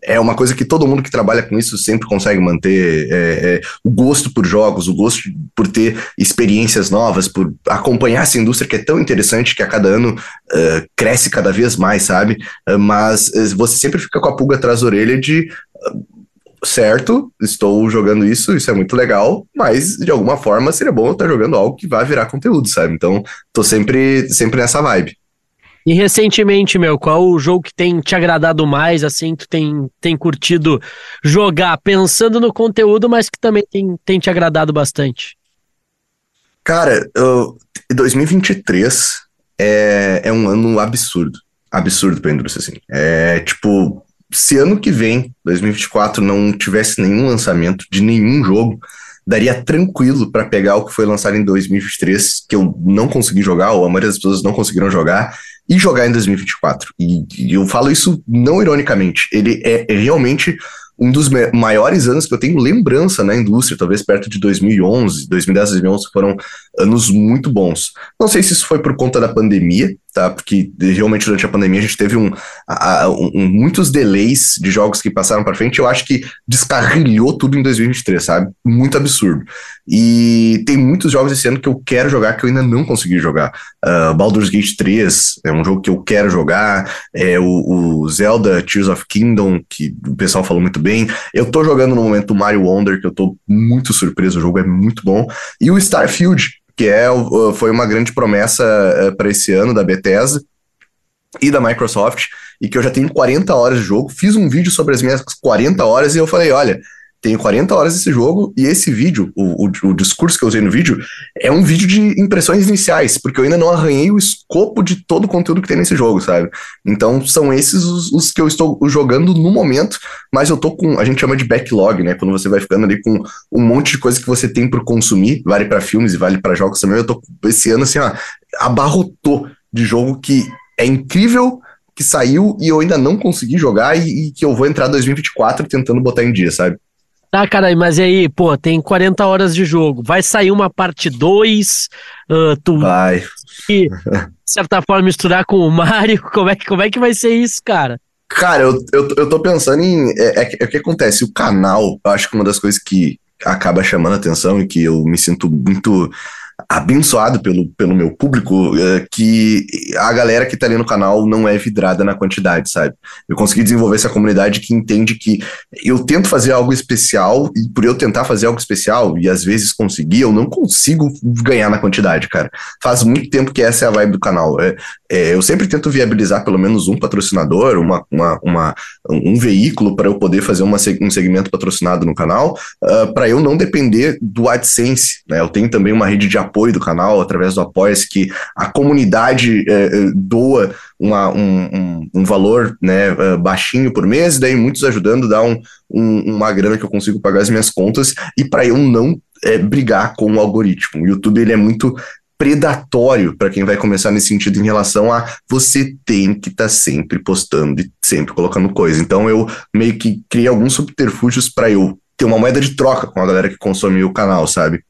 É uma coisa que todo mundo que trabalha com isso sempre consegue manter é, é, o gosto por jogos, o gosto por ter experiências novas, por acompanhar essa indústria que é tão interessante que a cada ano uh, cresce cada vez mais, sabe? Uh, mas uh, você sempre fica com a pulga atrás da orelha de certo, estou jogando isso, isso é muito legal, mas de alguma forma seria bom eu estar jogando algo que vai virar conteúdo, sabe? Então, tô sempre, sempre nessa vibe. E recentemente, meu, qual o jogo que tem te agradado mais, assim, tu tem, tem curtido jogar, pensando no conteúdo, mas que também tem, tem te agradado bastante? Cara, uh, 2023 é, é um ano absurdo. Absurdo pra indústria, assim. É, tipo, se ano que vem, 2024, não tivesse nenhum lançamento de nenhum jogo, daria tranquilo para pegar o que foi lançado em 2023, que eu não consegui jogar, ou a maioria das pessoas não conseguiram jogar, e jogar em 2024. E, e eu falo isso não ironicamente, ele é, é realmente um dos maiores anos que eu tenho lembrança na indústria, talvez perto de 2011, 2010, 2011 foram anos muito bons. Não sei se isso foi por conta da pandemia, tá? Porque realmente durante a pandemia a gente teve um, um muitos delays de jogos que passaram para frente. Eu acho que descarrilhou tudo em 2023, sabe? Muito absurdo. E tem muitos jogos esse ano que eu quero jogar que eu ainda não consegui jogar. Uh, Baldur's Gate 3 é um jogo que eu quero jogar. É o, o, Zelda Tears of Kingdom, que o pessoal falou muito bem. Eu tô jogando no momento Mario Wonder, que eu tô muito surpreso. O jogo é muito bom. E o Starfield, que é, foi uma grande promessa eh, para esse ano da Bethesda e da Microsoft, e que eu já tenho 40 horas de jogo. Fiz um vídeo sobre as minhas 40 horas e eu falei: olha, tenho 40 horas desse jogo e esse vídeo, o, o, o, discurso que eu usei no vídeo, é um vídeo de impressões iniciais, porque eu ainda não arranhei o escopo de todo o conteúdo que tem nesse jogo, sabe? Então são esses os, os, que eu estou jogando no momento, mas eu tô com, a gente chama de backlog, né? Quando você vai ficando ali com um monte de coisa que você tem por consumir, vale para filmes e vale para jogos também. Eu tô esse ano assim, ó, abarrotou de jogo que é incrível que saiu e eu ainda não consegui jogar e, e que eu vou entrar 2024 tentando botar em dia, sabe? Tá, cara, mas e aí, pô, tem 40 horas de jogo. Vai sair uma parte 2? Uh, tu vai. E, de certa forma, misturar com o Mario? [LAUGHS] Como é que, como é que vai ser isso, cara? Cara, eu, eu, eu tô pensando em. É, é, é o que acontece? O canal, eu acho que uma das coisas que acaba chamando atenção e que eu me sinto muito abençoado pelo, pelo meu público é, que a galera que tá ali no canal não é vidrada na quantidade, sabe? Eu consegui desenvolver essa comunidade que entende que eu tento fazer algo especial e por eu tentar fazer algo especial e às vezes conseguir, eu não consigo ganhar na quantidade, cara. Faz muito tempo que essa é a vibe do canal. É, é, eu sempre tento viabilizar pelo menos um patrocinador, uma, uma, uma um veículo para eu poder fazer uma, um segmento patrocinado no canal, uh, ah, para eu não depender do AdSense. Né? Eu tenho também uma rede de apoio do canal, através do Apoia-se, que a comunidade eh, eh, doa uma, um, um, um, valor né, uh, baixinho por mês, daí muitos ajudando, dá um, um, uma grana que eu consigo pagar as minhas contas, e para eu não é, brigar com o algoritmo. O YouTube ele é muito predatório para quem vai começar nesse sentido em relação a você tem que estar tá sempre postando e sempre colocando coisa. Então eu meio que criei alguns subterfúgios para eu ter uma moeda de troca com a galera que consome o canal, sabe?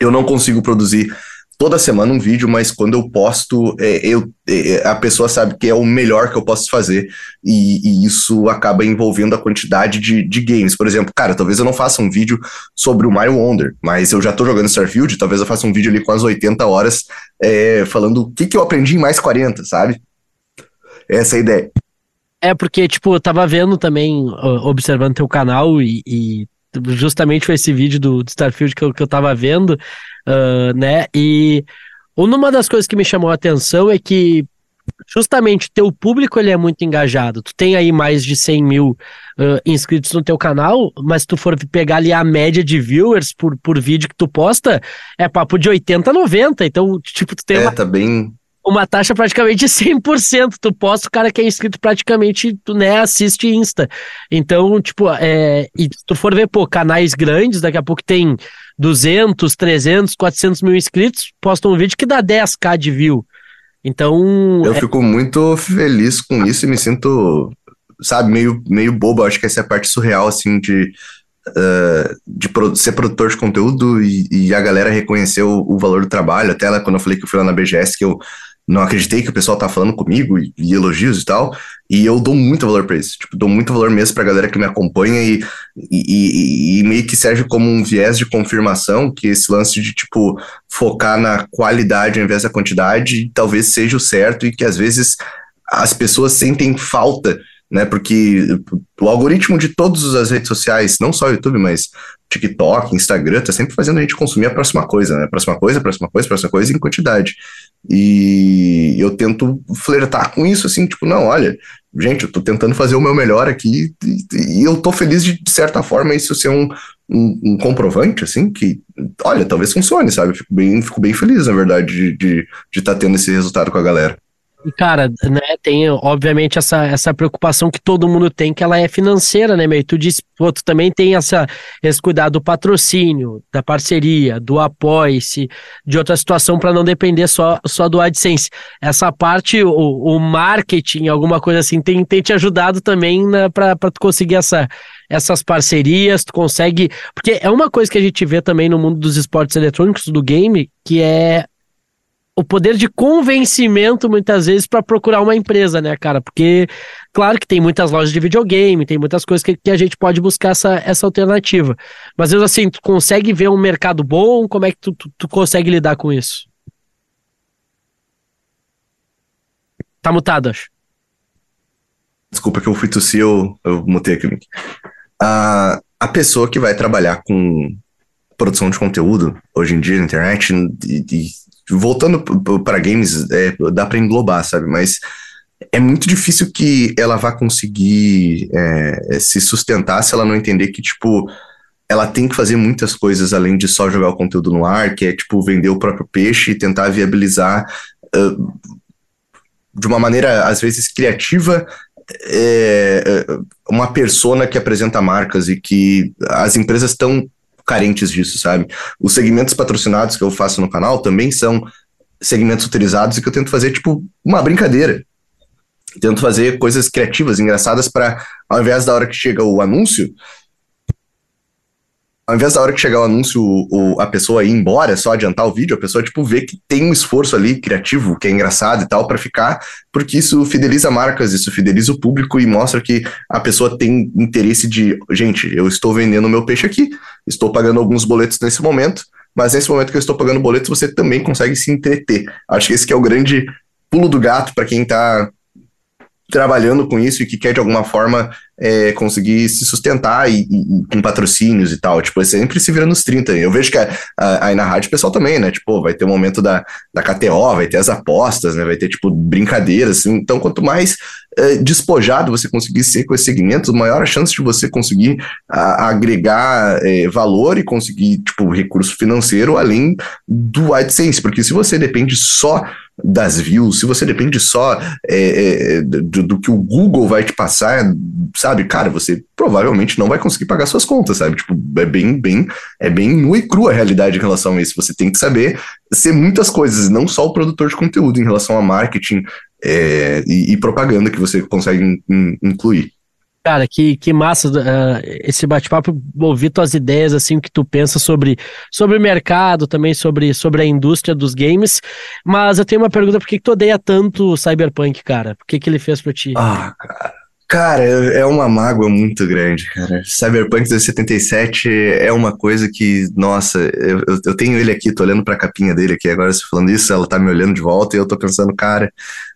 Eu não consigo produzir toda semana um vídeo, mas quando eu posto, é, eu, é, a pessoa sabe que é o melhor que eu posso fazer, e, e isso acaba envolvendo a quantidade de, de, games. Por exemplo, cara, talvez eu não faça um vídeo sobre o My Wonder, mas eu já tô jogando Starfield, talvez eu faça um vídeo ali com as 80 horas, é, falando o que, que eu aprendi em mais 40, sabe? Essa é a ideia. É, porque, tipo, eu tava vendo também, observando teu canal e, e justamente foi esse vídeo do, do Starfield que eu, que eu tava vendo, uh, né? E uma das coisas que me chamou a atenção é que justamente teu público ele é muito engajado. Tu tem aí mais de 100 mil uh, inscritos no teu canal, mas se tu for pegar ali a média de viewers por, por vídeo que tu posta, é papo de 80, 90. Então, tipo, tu tem é, uma... tá bem uma taxa praticamente 100%. Tu posta, o cara que é inscrito praticamente, tu né, assiste Insta. Então, tipo, é, e se tu for ver, pô, canais grandes, daqui a pouco tem 200, 300, 400 mil inscritos, postam um vídeo que dá 10k de view. Então. Eu é... fico muito feliz com isso e me sinto, sabe, meio, meio bobo. Acho que essa é a parte surreal, assim, de. Uh, de ser produtor de conteúdo e, e a galera reconhecer o, o, valor do trabalho. Até lá, quando eu falei que eu fui lá na BGS, que eu não acreditei que o pessoal tá falando comigo e, e elogios e tal. E eu dou muito valor para isso. Tipo, dou muito valor mesmo pra galera que me acompanha e, e, e, meio que serve como um viés de confirmação que esse lance de, tipo, focar na qualidade ao invés da quantidade talvez seja o certo e que às vezes as pessoas sentem falta né? Porque o algoritmo de todas as redes sociais, não só o YouTube, mas TikTok, Instagram, tá sempre fazendo a gente consumir a próxima coisa, né? A próxima coisa, a próxima coisa, a próxima coisa em quantidade. E eu tento flertar com isso, assim, tipo, não, olha, gente, eu tô tentando fazer o meu melhor aqui e, e eu tô feliz de, de certa forma, isso ser um, um, um, comprovante, assim, que, olha, talvez funcione, sabe? Fico bem, fico bem feliz, na verdade, de estar de, de tá tendo esse resultado com a galera. E, cara, né, tem obviamente essa, essa preocupação que todo mundo tem, que ela é financeira, né, meu? E tu disse, pô, tu também tem essa, esse cuidado do patrocínio, da parceria, do apoio-se, de outra situação para não depender só, só do AdSense. Essa parte, o, o marketing, alguma coisa assim, tem, tem te ajudado também né, para tu conseguir essa, essas parcerias, tu consegue. Porque é uma coisa que a gente vê também no mundo dos esportes eletrônicos, do game, que é o poder de convencimento muitas vezes para procurar uma empresa, né, cara? Porque, claro que tem muitas lojas de videogame, tem muitas coisas que, que a gente pode buscar essa, essa alternativa. Mas, assim, tu consegue ver um mercado bom? Como é que tu, tu, tu consegue lidar com isso? Tá mutado, acho. Desculpa que eu fui tossir, eu, eu mutei aqui. Uh, a pessoa que vai trabalhar com produção de conteúdo hoje em dia na internet e, e voltando para games, é, dá para englobar, sabe? Mas é muito difícil que ela vá conseguir é, se sustentar se ela não entender que, tipo, ela tem que fazer muitas coisas além de só jogar o conteúdo no ar, que é, tipo, vender o próprio peixe e tentar viabilizar uh, de uma maneira, às vezes, criativa, é, uma persona que apresenta marcas e que as empresas estão carentes disso, sabe? Os segmentos patrocinados que eu faço no canal também são segmentos utilizados e que eu tento fazer, tipo, uma brincadeira. Tento fazer coisas criativas, engraçadas, para ao invés da hora que chega o anúncio, ao invés da hora que chegar o anúncio, o, a pessoa ir embora, é só adiantar o vídeo, a pessoa, tipo, vê que tem um esforço ali criativo, que é engraçado e tal, para ficar, porque isso fideliza marcas, isso fideliza o público e mostra que a pessoa tem interesse de, gente, eu estou vendendo meu peixe aqui, estou pagando alguns boletos nesse momento, mas nesse momento que eu estou pagando boletos, você também consegue se entreter. Acho que esse que é o grande pulo do gato para quem está trabalhando com isso e que quer de alguma forma é, conseguir se sustentar e, e, com patrocínios e tal. Tipo, sempre se vira nos 30. Eu vejo que aí na rádio o pessoal também, né? Tipo, vai ter o momento da, da KTO, vai ter as apostas, né? Vai ter, tipo, brincadeiras. Assim. Então, quanto mais é, despojado você conseguir ser com esse segmento, maior a chance de você conseguir a, agregar é, valor e conseguir, tipo, recurso financeiro além do AdSense. Porque se você depende só das views, se você depende só é, é, do, do, que o Google vai te passar, sabe, cara, você provavelmente não vai conseguir pagar suas contas, sabe? Tipo, é bem, bem, é bem nua e crua a realidade em relação a isso. Você tem que saber ser muitas coisas, não só o produtor de conteúdo em relação a marketing é, e, e, propaganda que você consegue in, in, incluir. Cara, que, que massa uh, esse bate-papo, ouvir tuas ideias, assim, o que tu pensa sobre, sobre o mercado, também sobre, sobre a indústria dos games. Mas eu tenho uma pergunta, por que, que tu odeia tanto o Cyberpunk, cara? Por que, que ele fez pra ti? Ah, cara. Cara, é uma mágoa muito grande, cara. Cyberpunk 2077 é uma coisa que, nossa, eu, eu tenho ele aqui, tô olhando pra capinha dele aqui agora, você falando isso, ela tá me olhando de volta e eu tô pensando, cara,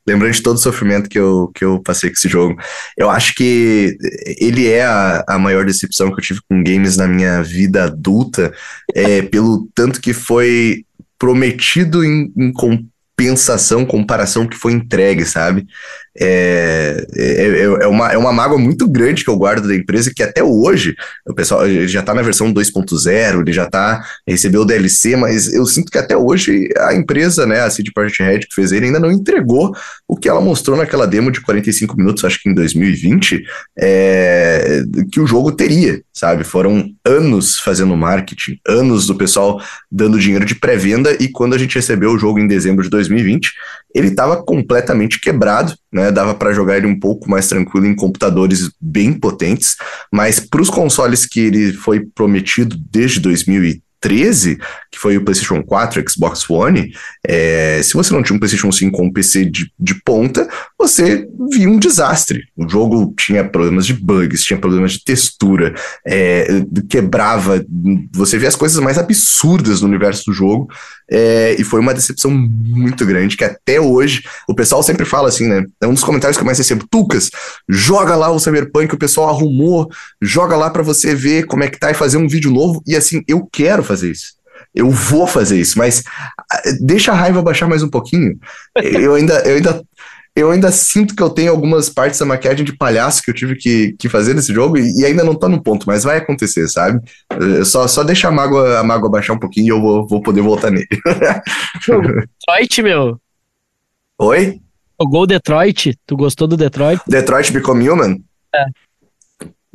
lembrando de todo o sofrimento que eu, que eu passei com esse jogo. Eu acho que ele é a, a maior decepção que eu tive com games na minha vida adulta, é, pelo tanto que foi prometido em, em compensação, comparação que foi entregue, sabe? É, é, é, é, uma, é uma mágoa muito grande que eu guardo da empresa, que até hoje, o pessoal já está na versão 2.0, ele já tá, recebeu o DLC, mas eu sinto que até hoje a empresa, né, a CD Projekt Red que fez ele, ainda não entregou o que ela mostrou naquela demo de 45 minutos, acho que em 2020, é, que o jogo teria, sabe? Foram anos fazendo marketing, anos do pessoal dando dinheiro de pré-venda, e quando a gente recebeu o jogo em dezembro de 2020, ele estava completamente quebrado, né? Dava para jogar ele um pouco mais tranquilo em computadores bem potentes, mas para os consoles que ele foi prometido desde 2013 13, que foi o PlayStation 4, Xbox One, é, se você não tinha um PlayStation 5 ou um PC de, de ponta, você via um desastre. O jogo tinha problemas de bugs, tinha problemas de textura, é, quebrava. Você via as coisas mais absurdas no universo do jogo, é, e foi uma decepção muito grande, que até hoje o pessoal sempre fala assim, né? É um dos comentários que eu mais recebo: Tucas, joga lá o Cyberpunk, o pessoal arrumou, joga lá para você ver como é que tá e fazer um vídeo novo. E assim, eu quero fazer isso. Eu vou fazer isso, mas deixa a raiva baixar mais um pouquinho. Eu ainda, eu ainda, eu ainda sinto que eu tenho algumas partes da maquiagem de palhaço que eu tive que, que fazer nesse jogo e, e ainda não tá no ponto, mas vai acontecer, sabe? Eh, só, só deixa a mágoa, a mágoa baixar um pouquinho e eu vou, vou poder voltar nele. [LAUGHS] Detroit, meu. Oi? Jogou Detroit? Tu gostou do Detroit? Detroit Become Human? É.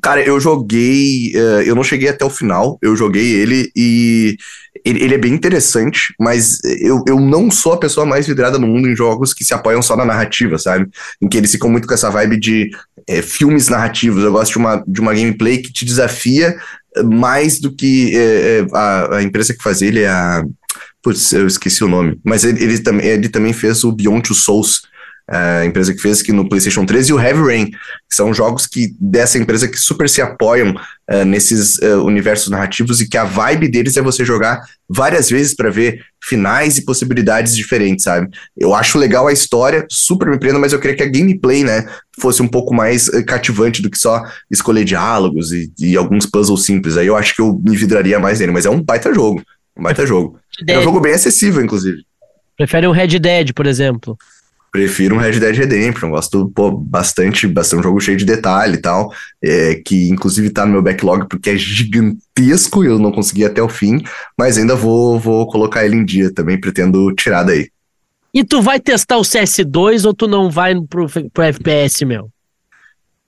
Cara, eu joguei. Uh, eu não cheguei até o final, eu joguei ele e ele, ele, é bem interessante, mas eu, eu não sou a pessoa mais vidrada no mundo em jogos que se apoiam só na narrativa, sabe? Em que eles ficam muito com essa vibe de é, filmes narrativos. Eu gosto de uma, de uma gameplay que te desafia mais do que é, a, a empresa que faz ele, é a. Putz, eu esqueci o nome. Mas ele, ele, ele também fez o Beyond Two Souls a empresa que fez aqui no PlayStation 3, e o Heavy Rain, que são jogos que dessa empresa que super se apoiam uh, nesses uh, universos narrativos e que a vibe deles é você jogar várias vezes para ver finais e possibilidades diferentes, sabe? Eu acho legal a história, super me prendo, mas eu queria que a gameplay, né, fosse um pouco mais uh, cativante do que só escolher diálogos e, e, alguns puzzles simples. Aí eu acho que eu me vidraria mais nele, mas é um baita jogo, um baita jogo. É um jogo bem acessível, inclusive. Prefere um Red Dead, por exemplo? Prefiro um Red Dead Redemption, gosto pô, bastante, bastante um jogo cheio de detalhe e tal, é, que inclusive tá no meu backlog porque é gigantesco e eu não consegui até o fim, mas ainda vou, vou colocar ele em dia também, pretendo tirar daí. E tu vai testar o CS2 ou tu não vai pro, pro FPS, meu?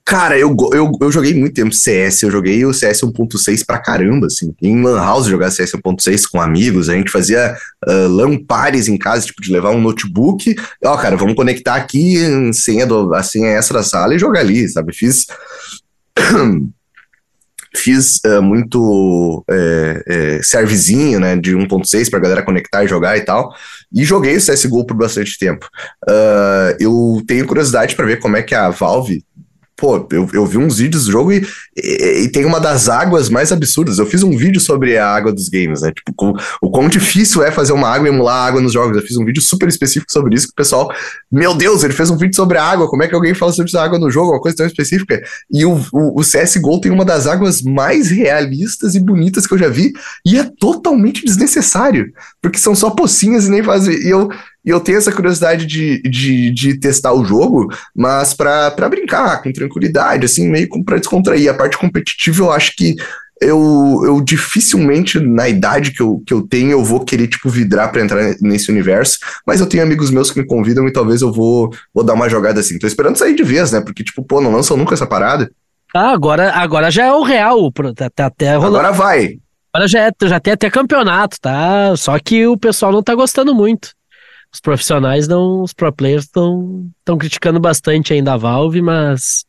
Cara, eu, eu, eu joguei muito tempo CS, eu joguei o CS 1.6 pra caramba, assim. Em Lan House jogar CS 1.6 com amigos, a gente fazia uh, LAN pares em casa, tipo, de levar um notebook. Ó, cara, vamos conectar aqui em senha, do, a senha essa da sala e jogar ali, sabe? Fiz. [COUGHS] Fiz uh, muito é, é, servezinho, né, de 1.6 pra galera conectar e jogar e tal. E joguei o CSGO por bastante tempo. Uh, eu tenho curiosidade para ver como é que a Valve pô, eu, eu vi uns vídeos do jogo e, e, e, tem uma das águas mais absurdas. Eu fiz um vídeo sobre a água dos games, né? Tipo, com, o quão difícil é fazer uma água e emular água nos jogos. Eu fiz um vídeo super específico sobre isso, que o pessoal, meu Deus, ele fez um vídeo sobre a água, como é que alguém fala sobre a água no jogo, uma coisa tão específica. E o, o, o CSGO tem uma das águas mais realistas e bonitas que eu já vi, e é totalmente desnecessário, porque são só pocinhas e nem fazem. E eu, e eu tenho essa curiosidade de, de, de testar o jogo, mas para brincar, com tranquilidade, assim, meio para descontrair. A parte competitiva eu acho que eu, eu dificilmente, na idade que eu, que eu tenho, eu vou querer, tipo, vidrar para entrar nesse universo. Mas eu tenho amigos meus que me convidam e talvez eu vou, vou dar uma jogada assim. Tô esperando sair de vez, né? Porque, tipo, pô, não lançam nunca essa parada. Ah, agora, agora já é o real. Tá, tá até rolando. Agora vai. Agora já, é, já tem até campeonato, tá? Só que o pessoal não tá gostando muito os profissionais não, os pro players estão criticando bastante ainda a Valve, mas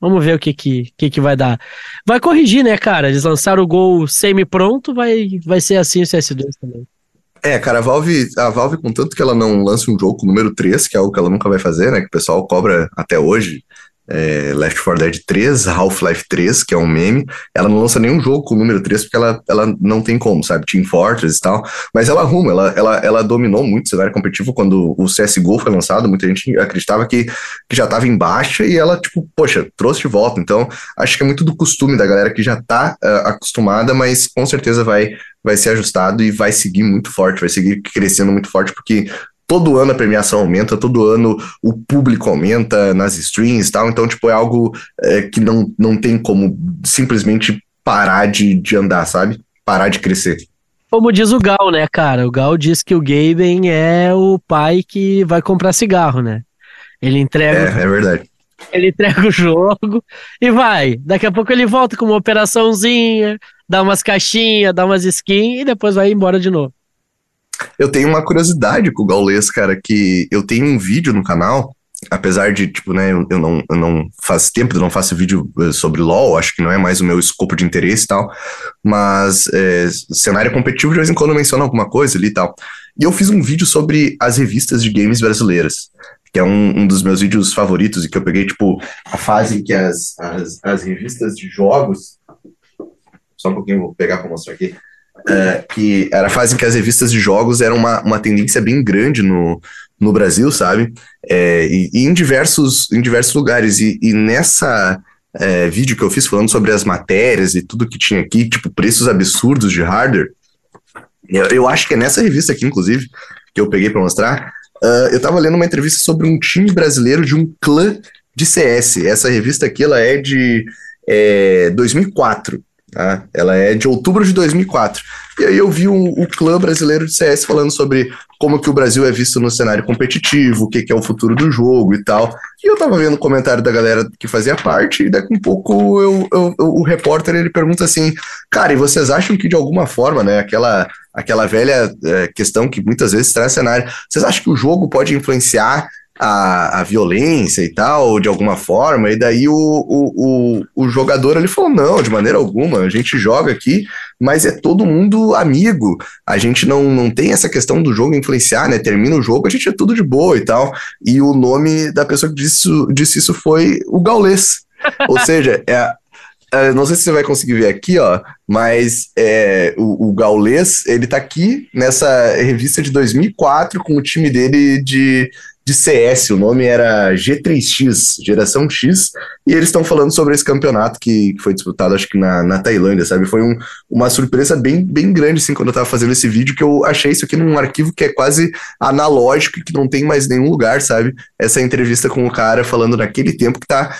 Vamos ver o que que, que que vai dar. Vai corrigir, né, cara? Eles lançaram o gol semi-pronto, vai, vai ser assim o CS2 também. É, cara, a Valve, a Valve, contanto que ela não lance um jogo com número 3, que é algo que ela nunca vai fazer, né? Que o pessoal cobra até hoje, é, Left 4 Dead 3, Half-Life 3, que é um meme. Ela não lança nenhum jogo com o número 3 porque ela, ela não tem como, sabe? Team Fortress e tal. Mas ela arruma, ela, ela, ela dominou muito o cenário competitivo quando o CSGO foi lançado. Muita gente acreditava que, que já estava em baixa e ela, tipo, poxa, trouxe de volta. Então, acho que é muito do costume da galera que já tá uh, acostumada, mas com certeza vai, vai ser ajustado e vai seguir muito forte, vai seguir crescendo muito forte, porque todo ano a premiação aumenta, todo ano o público aumenta nas streams e tal, então, tipo, é algo é, que não, não tem como simplesmente parar de, de andar, sabe? Parar de crescer. Como diz o Gal, né, cara? O Gal diz que o Gaben é o pai que vai comprar cigarro, né? Ele entrega. É, é verdade. Ele entrega o jogo e vai. Daqui a pouco ele volta com uma operaçãozinha, dá umas caixinhas, dá umas skins e depois vai embora de novo. Eu tenho uma curiosidade com o Gaules, cara, que eu tenho um vídeo no canal, apesar de, tipo, né, eu, não, eu não faz tempo eu não faço vídeo eh, sobre LoL, acho que não é mais o meu escopo de interesse e tal, mas é, cenário competitivo de vez em quando menciona alguma coisa ali e tal. E eu fiz um vídeo sobre as revistas de games brasileiras, que é um, um dos meus vídeos favoritos e que eu peguei, tipo, a fase em que as, as, as revistas de jogos. Só um pouquinho, vou pegar para mostrar aqui é, que era a fase em que as revistas de jogos eram uma, uma tendência bem grande no, no Brasil, sabe? É, e, e, em, diversos, em diversos lugares. E, e nessa é, vídeo que eu fiz falando sobre as matérias e tudo que tinha aqui, tipo, preços absurdos de hardware, eu, eu acho que é nessa revista aqui, inclusive, que eu peguei para mostrar, uh, eu tava lendo uma entrevista sobre um time brasileiro de um clã de CS. Essa revista aqui, ela é de é, 2004. Tá? Ela é de outubro de 2004. E aí eu vi o, o clã brasileiro de CS falando sobre como que o Brasil é visto no cenário competitivo, o que, que é o futuro do jogo e tal. E eu tava vendo o comentário da galera que fazia parte, e daqui um pouco eu, eu, eu, o repórter ele pergunta assim, cara, e vocês acham que de alguma forma, né, aquela, aquela velha é, questão que muitas vezes traz cenário, vocês acham que o jogo pode influenciar a, a violência e tal, de alguma forma, e daí o, o, o, o, jogador ele falou: não, de maneira alguma, a gente joga aqui, mas é todo mundo amigo. A gente não, não tem essa questão do jogo influenciar, né? Termina o jogo, a gente é tudo de boa e tal. E o nome da pessoa que disse, disse isso foi o Gaulês. [LAUGHS] Ou seja, é, é, não sei se você vai conseguir ver aqui, ó, mas é, o, o Gaulês, ele tá aqui nessa revista de 2004 com o time dele de de CS, o nome era G3X, Geração X, e eles estão falando sobre esse campeonato que, que, foi disputado, acho que na, na Tailândia, sabe? Foi um, uma surpresa bem, bem grande, assim, quando eu tava fazendo esse vídeo, que eu achei isso aqui num arquivo que é quase analógico e que não tem mais nenhum lugar, sabe? Essa entrevista com o cara falando naquele tempo que tá.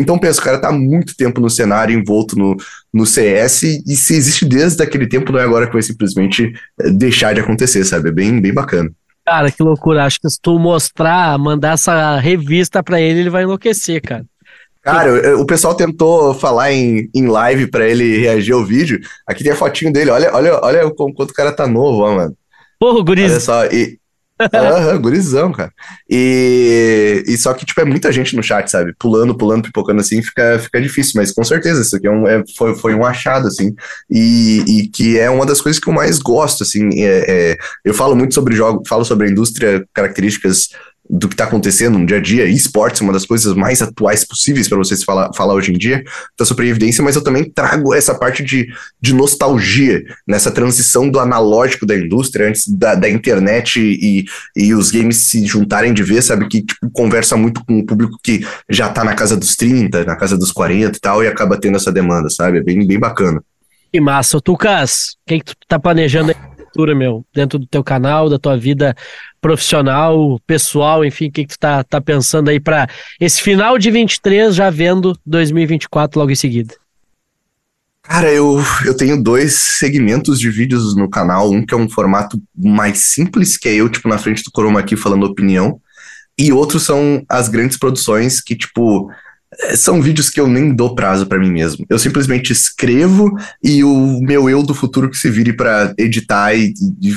Então pensa, o cara tá há muito tempo no cenário, envolto no, no CS, e se existe desde aquele tempo, não é agora que vai simplesmente eh, deixar de acontecer, sabe? É bem, bem bacana. Cara, que loucura. Acho que se tu mostrar, mandar essa revista pra ele, ele vai enlouquecer, cara. Cara, o pessoal tentou falar em, em live para ele reagir ao vídeo. Aqui tem a fotinho dele. Olha, olha, olha o quanto o cara tá novo, ó, mano. Porra, guriz. Olha só, e, Aham, gurizão, cara. E, e só que, tipo, é muita gente no chat, sabe? Pulando, pulando, pipocando assim, fica, fica difícil. Mas com certeza, isso aqui é um, é, foi, foi um achado, assim. E, e que é uma das coisas que eu mais gosto, assim. É, é, eu falo muito sobre jogos, falo sobre a indústria, características do que está acontecendo no dia a dia. Esportes é uma das coisas mais atuais possíveis para vocês falar, falar hoje em dia, da super evidência, mas eu também trago essa parte de, de nostalgia nessa transição do analógico da indústria, antes da, da internet e, e os games se juntarem de vez, sabe? Que tipo, conversa muito com o público que já está na casa dos 30, na casa dos 40 e tal, e acaba tendo essa demanda, sabe? É bem, bem bacana. Que massa. Tucas, o que, que tu tá planejando aí? Meu, dentro do teu canal, da tua vida profissional, pessoal, enfim, o que, que tu tá, tá pensando aí para esse final de 23, já vendo 2024 logo em seguida? Cara, eu, eu tenho dois segmentos de vídeos no canal. Um que é um formato mais simples, que é eu, tipo, na frente do Chroma aqui falando opinião. E outros são as grandes produções que, tipo, são vídeos que eu nem dou prazo para mim mesmo. Eu simplesmente escrevo e o meu eu do futuro que se vire para editar e,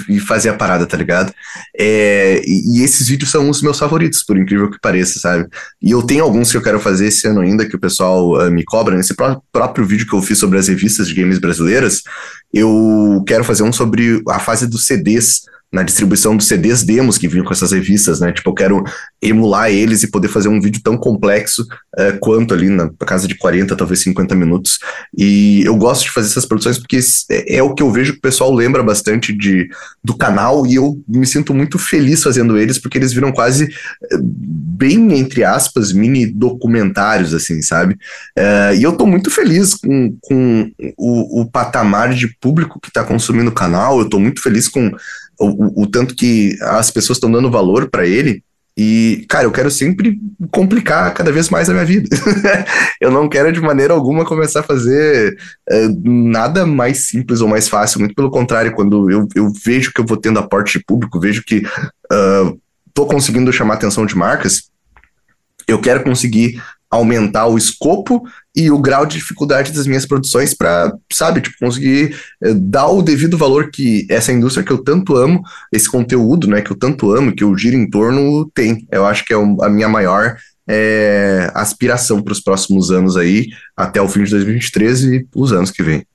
e, fazer a parada, tá ligado? É, e, esses vídeos são os meus favoritos, por incrível que pareça, sabe? E eu tenho alguns que eu quero fazer esse ano ainda, que o pessoal uh, me cobra. Nesse pró próprio vídeo que eu fiz sobre as revistas de games brasileiras, eu quero fazer um sobre a fase dos CDs na distribuição dos CDs demos que vinham com essas revistas, né? Tipo, eu quero emular eles e poder fazer um vídeo tão complexo uh, quanto ali na casa de 40, talvez 50 minutos. E eu gosto de fazer essas produções porque é, é, o que eu vejo que o pessoal lembra bastante de, do canal e eu me sinto muito feliz fazendo eles porque eles viram quase uh, bem, entre aspas, mini documentários, assim, sabe? Uh, e eu tô muito feliz com, com o, o patamar de público que tá consumindo o canal, eu tô muito feliz com o, o tanto que as pessoas estão dando valor para ele. E, cara, eu quero sempre complicar cada vez mais a minha vida. [LAUGHS] eu não quero de maneira alguma começar a fazer uh, nada mais simples ou mais fácil. Muito pelo contrário, quando eu, eu vejo que eu vou tendo aporte de público, vejo que uh, tô conseguindo chamar atenção de marcas, eu quero conseguir aumentar o escopo e o grau de dificuldade das minhas produções para, sabe, tipo, conseguir eh, dar o devido valor que essa indústria que eu tanto amo, esse conteúdo, né, que eu tanto amo, que eu giro em torno, tem. Eu acho que é a minha maior é, aspiração para os próximos anos aí, até o fim de 2023 e os anos que vem.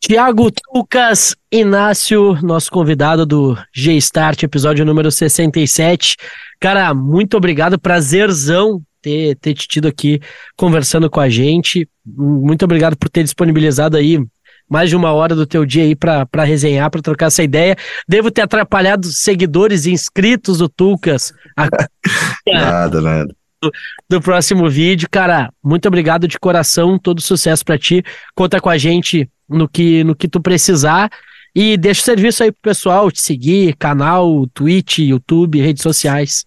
Tiago Tucas Inácio, nosso convidado do G-Start, episódio número 67. Cara, muito obrigado, prazerzão ter, ter te tido aqui conversando com a gente. Muito obrigado por ter disponibilizado aí mais de uma hora do teu dia aí para resenhar, para trocar essa ideia. Devo ter atrapalhado seguidores e inscritos do Tucas. [LAUGHS] nada, nada. Do, do, próximo vídeo. Cara, muito obrigado de coração, todo sucesso para ti. Conta com a gente no que, no que tu precisar. E deixa o serviço aí pro pessoal te seguir, canal, Twitch, YouTube, redes sociais.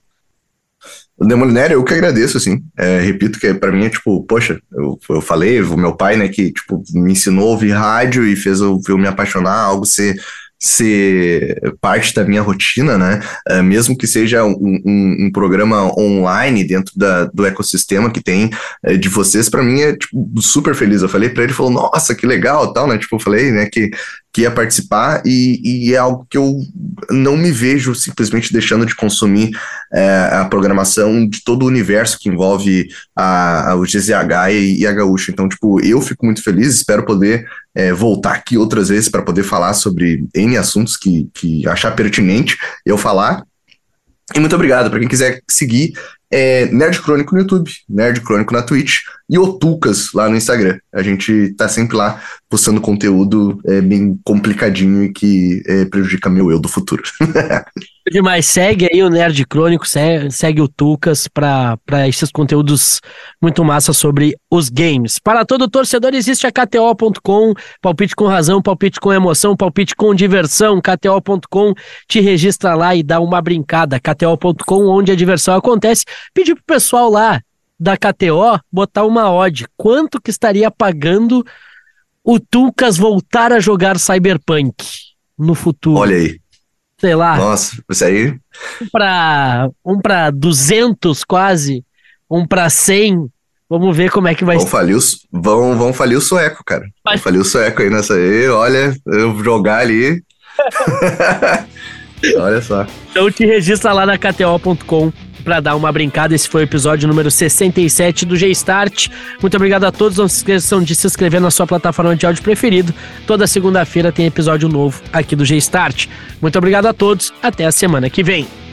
Demolinério, eu que agradeço, assim. É, repito que para mim é tipo, poxa, eu, eu falei, o meu pai, né, que tipo, me ensinou a ouvir rádio e fez eu, eu me apaixonar, algo ser ser parte da minha rotina, né? Uh, mesmo que seja um, um, um, programa online dentro da, do ecossistema que tem uh, de vocês, para mim é tipo, super feliz. Eu falei para ele, falou, nossa, que legal, tal, né? Tipo, eu falei, né, que que ia participar e, e, é algo que eu não me vejo simplesmente deixando de consumir é, a programação de todo o universo que envolve a, a o GZH e, e, a Gaúcha. Então, tipo, eu fico muito feliz, espero poder é, voltar aqui outras vezes para poder falar sobre N assuntos que, que achar pertinente eu falar. E muito obrigado para quem quiser seguir é Nerd Crônico no YouTube, Nerd Crônico na Twitch e Otucas lá no Instagram. A gente tá sempre lá postando conteúdo é, bem complicadinho e que é, prejudica meu eu do futuro. [LAUGHS] Demais, segue aí o Nerd Crônico, segue, o Tucas para esses conteúdos muito massa sobre os games. Para todo torcedor existe a KTO.com, palpite com razão, palpite com emoção, palpite com diversão. KTO.com te registra lá e dá uma brincada. KTO.com, onde a diversão acontece. Pedir pro pessoal lá da KTO botar uma odd. Quanto que estaria pagando o Tucas voltar a jogar Cyberpunk no futuro? Olha aí sei lá. Nossa, isso aí. Um para um para 200 quase, um para 100. Vamos ver como é que vai vão falir os, vão, vão falir o sueco, cara. Vai. Vão falir o sueco aí nessa aí. Olha, eu jogar ali. [LAUGHS] Olha só. Então te registra lá na KTO.com para dar uma brincada. Esse foi o episódio número 67 do G-Start. Muito obrigado a todos. Não se esqueçam de se inscrever na sua plataforma de áudio preferido. Toda segunda-feira tem episódio novo aqui do G-Start. Muito obrigado a todos. Até a semana que vem.